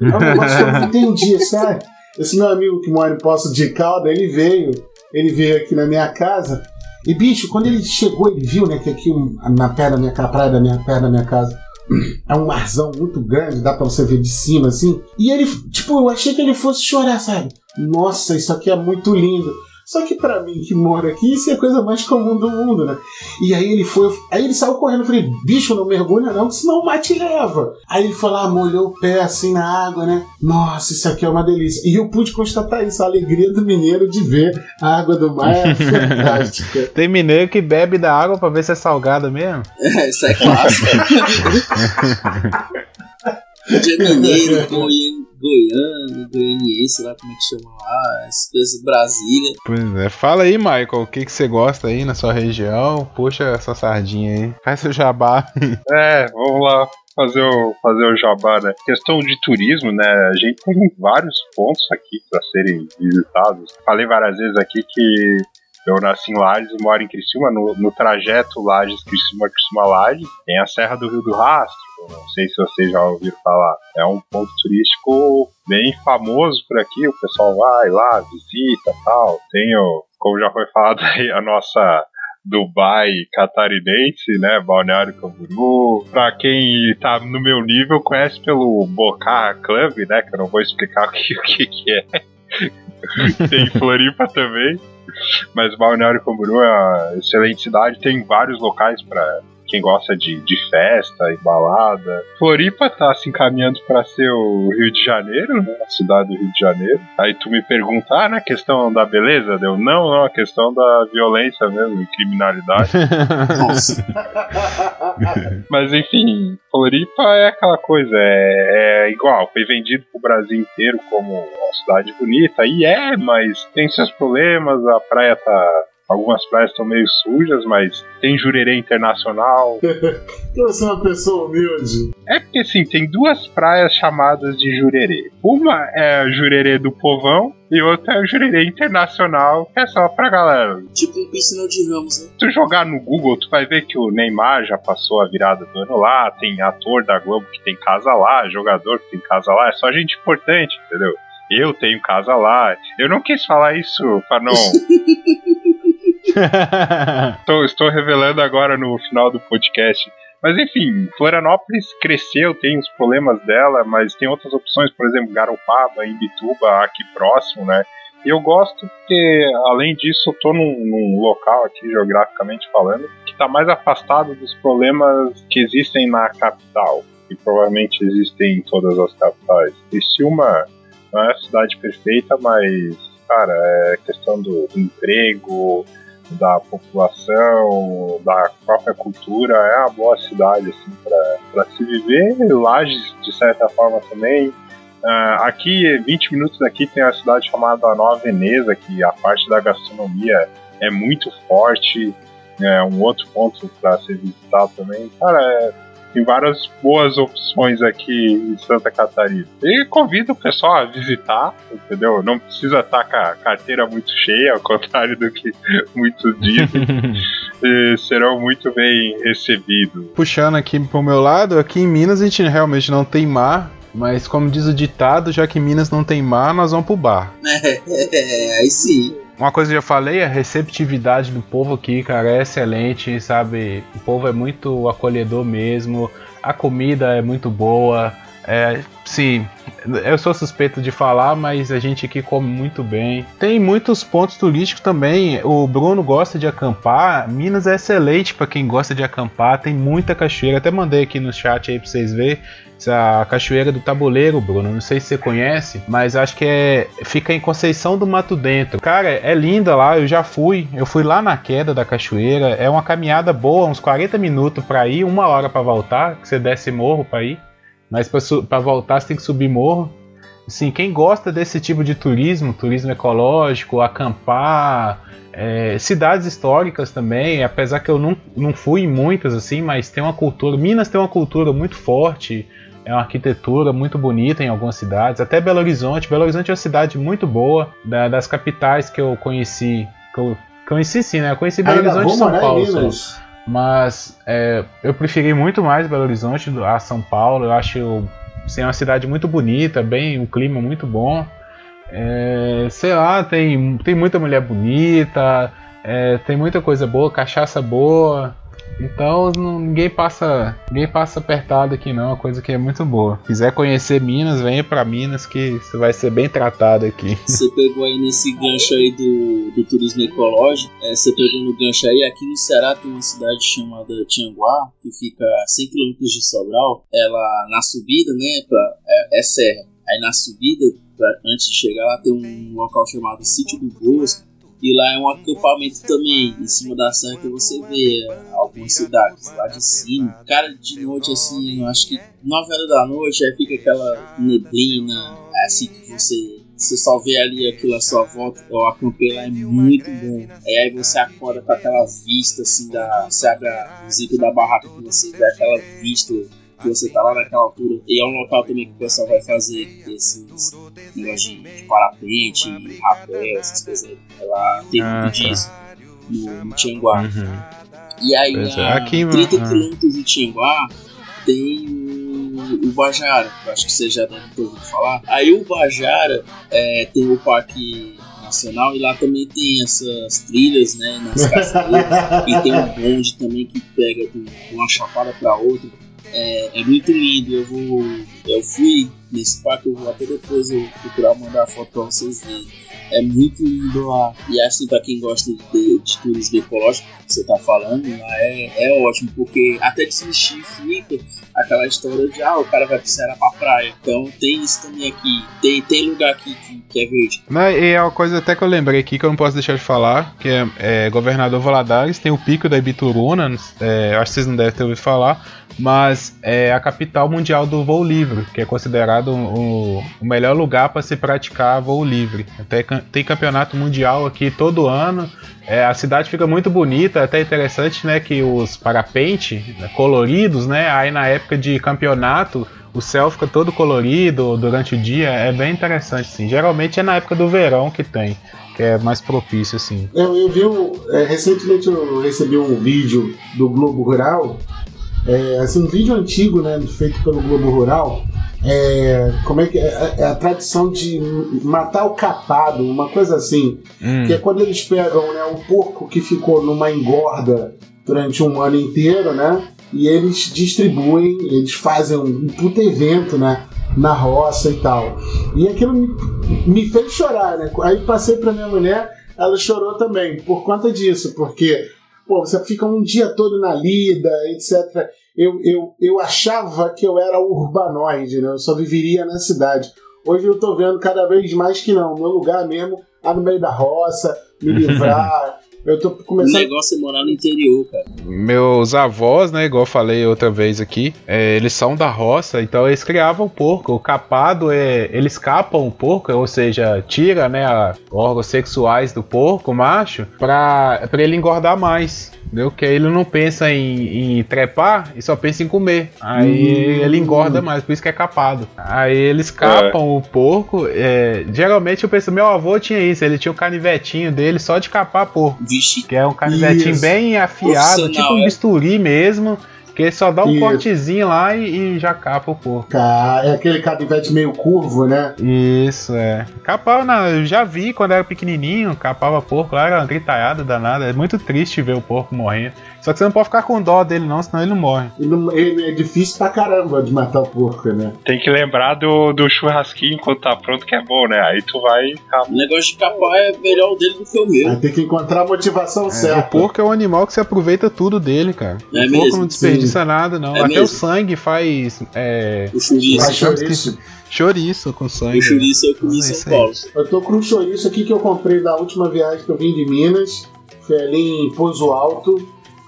Speaker 3: é um negócio que eu não entendi, sério. Esse meu amigo que mora em Poço de Calda, ele veio, ele veio aqui na minha casa. E, bicho, quando ele chegou, ele viu, né, que aqui na perna da minha praia da minha perto da minha casa é um marzão muito grande, dá pra você ver de cima, assim. E ele, tipo, eu achei que ele fosse chorar, sabe? Nossa, isso aqui é muito lindo. Só que pra mim que moro aqui, isso é a coisa mais comum do mundo, né? E aí ele foi, aí ele saiu correndo, eu falei, bicho, não mergulha não, que senão o mar te leva. Aí ele foi lá, molhou o pé assim na água, né? Nossa, isso aqui é uma delícia. E eu pude constatar isso, a alegria do mineiro de ver a água do mar é fantástica.
Speaker 2: Tem mineiro que bebe da água pra ver se é salgada mesmo.
Speaker 5: É, isso é clássico. De mineiro, goiano, goiano, goianiense, sei lá como é que chama lá, essas coisas, Brasília.
Speaker 2: Pois é. Fala aí, Michael, o que, que você gosta aí na sua região? Puxa essa sardinha aí. Faz seu jabá.
Speaker 4: É, vamos lá fazer o, fazer o jabá, né? Questão de turismo, né? A gente tem vários pontos aqui para serem visitados. Falei várias vezes aqui que eu nasci em Lages e moro em Criciúma. No, no trajeto Lages, Criciúma, Criciúma, Lages, tem a Serra do Rio do Rastro. Não sei se vocês já ouviram falar. É um ponto turístico bem famoso por aqui. O pessoal vai lá, visita tal. Tem o, como já foi falado aí, a nossa Dubai catarinense, né? Balneário Camboriú. Pra quem tá no meu nível, conhece pelo Boca Club, né? Que eu não vou explicar o que, o que, que é. Tem Floripa também. Mas Balneário Camboriú é uma excelente cidade. Tem vários locais pra quem gosta de, de festa e balada. Floripa tá se encaminhando para ser o Rio de Janeiro, né? A cidade do Rio de Janeiro. Aí tu me pergunta, ah, na questão da beleza? Deu, não, não, a questão da violência mesmo, e criminalidade.
Speaker 5: Nossa.
Speaker 4: Mas enfim, Floripa é aquela coisa, é, é igual, foi vendido pro Brasil inteiro como uma cidade bonita, e é, mas tem seus problemas, a praia tá. Algumas praias estão meio sujas, mas tem jurerê internacional.
Speaker 3: Eu sou uma pessoa humilde.
Speaker 4: É porque assim, tem duas praias chamadas de jurerê. Uma é a jurerê do povão e outra é o jurerê internacional, que é só pra galera.
Speaker 5: Tipo um piscinão de ramos, né?
Speaker 4: Se tu jogar no Google, tu vai ver que o Neymar já passou a virada do ano lá, tem ator da Globo que tem casa lá, jogador que tem casa lá, é só gente importante, entendeu? Eu tenho casa lá. Eu não quis falar isso não. estou, estou revelando agora no final do podcast. Mas enfim, Florianópolis cresceu, tem os problemas dela, mas tem outras opções, por exemplo, Garopaba, Imbituba, aqui próximo, né? E eu gosto porque, além disso, eu tô num, num local aqui, geograficamente falando, que está mais afastado dos problemas que existem na capital, e provavelmente existem em todas as capitais. Criciúma não é a cidade perfeita, mas, cara, é questão do, emprego, da população, da própria cultura, é uma boa cidade assim para se viver. Lages, de certa forma, também. Uh, aqui, 20 minutos daqui, tem a cidade chamada Nova Veneza, que a parte da gastronomia é muito forte. É um outro ponto para ser visitado também. Cara, é, tem várias boas opções aqui em Santa Catarina. E convido o pessoal a visitar, entendeu? Não precisa estar com a carteira muito cheia, ao contrário do que muitos dizem. serão muito bem recebidos.
Speaker 2: Puxando aqui pro meu lado, aqui em Minas a gente realmente não tem mar, mas como diz o ditado, já que Minas não tem mar, nós vamos pro bar.
Speaker 5: É, aí sim.
Speaker 2: Uma coisa que eu já falei, a receptividade do povo aqui, cara, é excelente, sabe? O povo é muito acolhedor mesmo, a comida é muito boa. É, sim, eu sou suspeito de falar, mas a gente aqui come muito bem. Tem muitos pontos turísticos também. O Bruno gosta de acampar. Minas é excelente para quem gosta de acampar. Tem muita cachoeira. Até mandei aqui no chat aí para vocês verem a cachoeira do Tabuleiro, Bruno. Não sei se você conhece, mas acho que é fica em Conceição do Mato Dentro. Cara, é linda lá. Eu já fui. Eu fui lá na queda da cachoeira. É uma caminhada boa, uns 40 minutos para ir, uma hora para voltar. Que você desce morro para ir. Mas para voltar você tem que subir morro. Sim, quem gosta desse tipo de turismo, turismo ecológico, acampar, é, cidades históricas também, apesar que eu não, não fui em muitas assim, mas tem uma cultura. Minas tem uma cultura muito forte, é uma arquitetura muito bonita em algumas cidades, até Belo Horizonte. Belo Horizonte é uma cidade muito boa, da, das capitais que eu conheci. Que eu, conheci sim, né? Eu conheci Belo Horizonte e São Paulo. Só. Mas é, eu preferi muito mais Belo Horizonte a São Paulo. Eu acho assim, uma cidade muito bonita, bem um clima muito bom. É, sei lá, tem, tem muita mulher bonita, é, tem muita coisa boa, cachaça boa. Então ninguém passa ninguém passa apertado aqui não, é uma coisa que é muito boa. Se quiser conhecer Minas, venha para Minas que você vai ser bem tratado aqui.
Speaker 5: Você pegou aí nesse gancho aí do, do turismo ecológico, é, você pegou no gancho aí, aqui no Ceará tem uma cidade chamada Tianguá, que fica a 100 km de Sobral, ela na subida, né, pra, é, é serra, aí na subida, pra, antes de chegar lá tem um local chamado Sítio do Bosco, e lá é um acampamento também, em cima da serra que você vê é, algumas cidades lá de cima. Cara, de noite assim, eu acho que 9 horas da noite aí fica aquela neblina, é assim que você você só vê ali aquilo à sua volta, eu acampei lá, é muito bom. E aí você acorda com aquela vista assim da. Você abre a zica da barraca que você vê aquela vista que você tá lá naquela altura. E é um local também que o pessoal vai fazer esses negócios de, de parapente, rapel, essas coisas. Ela tem ah, muito tá. disso no, no Tianguá. Uhum. E aí, a é. Aqui, 30 km de Tianguá tem o, o Bajara, que eu acho que você já deve ter ouvido falar. Aí o Bajara é, tem o Parque Nacional e lá também tem essas trilhas, né, nas e tem um bonde também que pega de uma chapada para outra. É, é, muito lindo. Eu vou. Eu fui nesse parque, eu vou até depois eu procurar mandar a foto pra vocês verem. É muito lindo lá. E assim, pra quem gosta de, de turismo ecológico, que você tá falando, lá é, é ótimo, porque até desmexer fica aquela história de ah, o cara vai precisar pra praia. Então tem isso também aqui. Tem, tem lugar aqui que, que é verde.
Speaker 2: Não, e é uma coisa até que eu lembrei aqui que eu não posso deixar de falar, que é, é Governador Valadares, tem o pico da Ibituruna, é, acho que vocês não devem ter ouvido falar mas é a capital mundial do voo livre, que é considerado o, o melhor lugar para se praticar voo livre. Até tem campeonato mundial aqui todo ano. É, a cidade fica muito bonita, até interessante, né, que os parapente né, coloridos, né, aí na época de campeonato o céu fica todo colorido durante o dia, é bem interessante, sim. Geralmente é na época do verão que tem, que é mais propício, assim.
Speaker 3: Eu, eu vi um, é, recentemente eu recebi um vídeo do Globo Rural é, assim, um vídeo antigo, né, feito pelo Globo Rural, é, como é que é, é, a tradição de matar o capado, uma coisa assim, hum. que é quando eles pegam né, o porco que ficou numa engorda durante um ano inteiro, né, e eles distribuem, eles fazem um puta evento, né, na roça e tal. E aquilo me, me fez chorar, né? Aí passei para minha mulher, ela chorou também por conta disso, porque pô, você fica um dia todo na lida, etc. Eu, eu, eu achava que eu era urbanoide, né? Eu só viveria na cidade. Hoje eu tô vendo cada vez mais que não. Meu lugar mesmo é no meio da roça, me livrar. Eu tô começando.
Speaker 5: O negócio é morar no interior, cara.
Speaker 2: Meus avós, né, igual eu falei outra vez aqui, é, eles são da roça, então eles criavam porco. O capado é. Eles capam o porco, ou seja, tira, né, órgãos sexuais do porco, macho, pra, pra ele engordar mais. Entendeu? Que aí ele não pensa em, em trepar e só pensa em comer. Aí ele engorda mais, por isso que é capado. Aí eles capam o porco. é, geralmente eu penso, meu avô tinha isso, ele tinha o canivetinho dele só de capar porco.
Speaker 5: Vixe.
Speaker 2: Que é um canivetinho
Speaker 3: Isso.
Speaker 2: bem afiado, tipo um
Speaker 5: é.
Speaker 2: bisturi mesmo. Que ele só dá um
Speaker 3: Isso.
Speaker 2: cortezinho lá e, e já capa o porco.
Speaker 3: Ca- É aquele canivete meio curvo, né?
Speaker 2: Isso, é. Capava, na, eu já vi quando era pequenininho, capava porco lá, era uma gritaiada danada. É muito triste ver o porco morrendo. Só que você não pode ficar com dó dele, não, senão ele não morre.
Speaker 3: E não- ele- É difícil pra caramba de matar o porco, né?
Speaker 4: Tem que lembrar do, do churrasquinho enquanto tá pronto, que é bom, né? Aí tu vai.
Speaker 5: O negócio de capar é melhor o dele do que o meu.
Speaker 3: Aí tem que encontrar a motivação
Speaker 2: É, o
Speaker 3: certa.
Speaker 2: porco é um animal que você aproveita tudo dele, cara.
Speaker 5: É
Speaker 2: o porco
Speaker 5: mesmo?
Speaker 2: não desperdiça nada, não.
Speaker 5: É
Speaker 2: Até
Speaker 5: mesmo.
Speaker 2: o sangue faz é,
Speaker 5: O chouriço.
Speaker 2: Com sangue.
Speaker 5: O chouriço eu comi em São. Paulo.
Speaker 3: Eu tô com um chouriço aqui que eu comprei da última viagem que eu vim de Minas. Foi ali em Pouso Alto.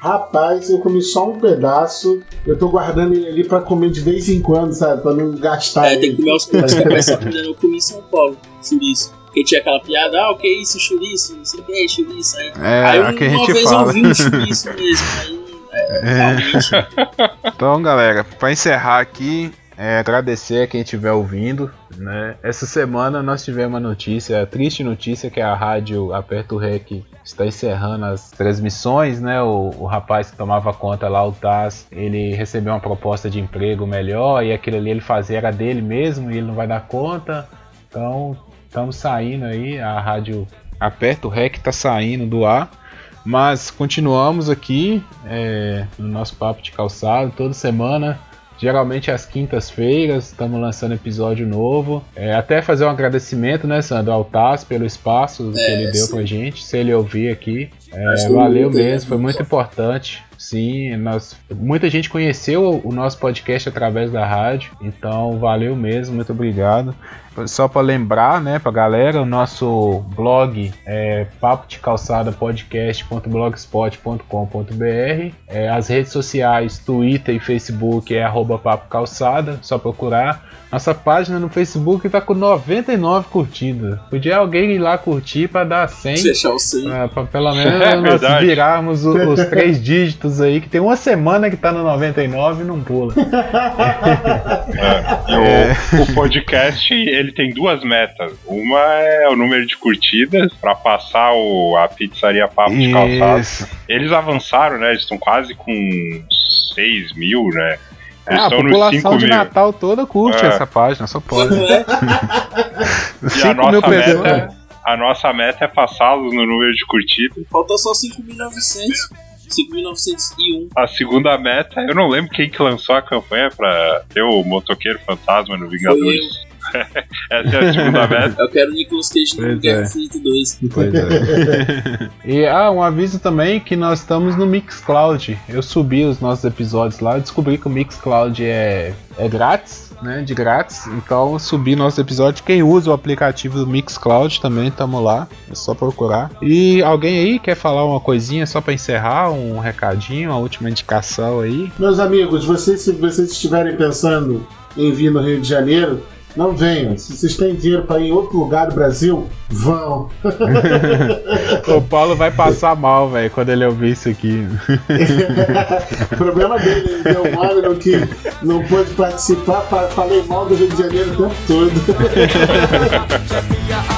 Speaker 3: Rapaz, eu comi só um pedaço. Eu tô guardando ele ali pra comer de vez em quando, sabe? Pra não gastar.
Speaker 5: É, tem que
Speaker 3: ele.
Speaker 5: comer aos poucos, que é rápido. Eu comi em São Paulo, chouriço. Porque tinha aquela piada, ah, o que é isso, chouriço? Não sei o que é chouriço. Aí,
Speaker 2: É,
Speaker 5: aí
Speaker 2: a que a
Speaker 5: uma
Speaker 2: gente
Speaker 5: vez
Speaker 2: fala.
Speaker 5: eu vi um chouriço mesmo. Aí, é, realmente,
Speaker 2: Então, galera, para encerrar aqui, é, agradecer a quem estiver ouvindo. Né? Essa semana nós tivemos uma notícia, a triste notícia que a rádio Aperto Rec está encerrando as transmissões. Né? O, o rapaz que tomava conta lá, o Taz, ele recebeu uma proposta de emprego melhor e aquilo ali ele fazia era dele mesmo e ele não vai dar conta. Então, estamos saindo aí, a rádio Aperto Rec está saindo do ar. Mas continuamos aqui é, no nosso papo de calçado toda semana. Geralmente às quintas-feiras estamos lançando episódio novo. É, até fazer um agradecimento, né, Sandro, ao Taz pelo espaço que
Speaker 5: É,
Speaker 2: ele deu
Speaker 5: sim.
Speaker 2: pra gente. Se ele ouvir aqui, é,
Speaker 5: que
Speaker 2: valeu
Speaker 5: muito,
Speaker 2: mesmo, foi muito importante. Sim, nós, muita gente conheceu o nosso podcast através da rádio, então valeu mesmo, muito obrigado. Só para lembrar, né, pra galera, o nosso blog é papo de calçada podcast.blogspot.com.br. É, as redes sociais, Twitter e Facebook é arroba papo calçada, só procurar. Nossa página no Facebook tá com 99 curtidas. Podia alguém ir lá curtir para dar 100.
Speaker 5: fechar o 100.
Speaker 2: Pra, pra pelo menos
Speaker 4: É
Speaker 2: nós
Speaker 4: verdade.
Speaker 2: virarmos o- os três dígitos aí, que tem uma semana que tá no 99 e não pula.
Speaker 4: É, o, o podcast ele tem duas metas. Uma é o número de curtidas para passar o, a pizzaria Papo de Calçado. Eles avançaram, né? Eles estão quase com 6 mil, né?
Speaker 2: É,
Speaker 4: Eles
Speaker 2: a população
Speaker 4: 5
Speaker 2: de
Speaker 4: mil.
Speaker 2: Natal toda curte
Speaker 4: É.
Speaker 2: essa página, só pode.
Speaker 5: É?
Speaker 4: E a
Speaker 2: 5 mil
Speaker 4: nossa,
Speaker 2: pessoas.
Speaker 4: meta, a nossa meta é passá-los no número de curtidas.
Speaker 5: Falta só 5.900. 5.901.
Speaker 4: A segunda meta, eu não lembro quem que lançou a campanha pra ter o motoqueiro fantasma no Vingadores. Essa é a segunda meta.
Speaker 5: Eu quero o Nicolas Cage no
Speaker 2: Pois
Speaker 5: Guerra
Speaker 2: é.
Speaker 5: Infinita 2.
Speaker 2: Pois é. e ah, um aviso também que nós estamos no Mixcloud. Eu subi os nossos episódios lá, descobri que o Mixcloud é, é grátis, né? De grátis. Então eu subi nosso episódio. Quem usa o aplicativo do Mixcloud também estamos lá. É só procurar. E alguém aí quer falar uma coisinha só para encerrar? Um recadinho, uma última indicação aí?
Speaker 3: Meus amigos, vocês, se vocês estiverem pensando em vir no Rio de Janeiro, não venham. Se vocês têm dinheiro para ir em outro lugar do Brasil, vão.
Speaker 2: O Paulo vai passar mal, velho, quando ele ouvir isso aqui.
Speaker 3: o problema dele, ele deu mole no que não pôde participar, fa- falei mal do Rio de Janeiro o tempo todo.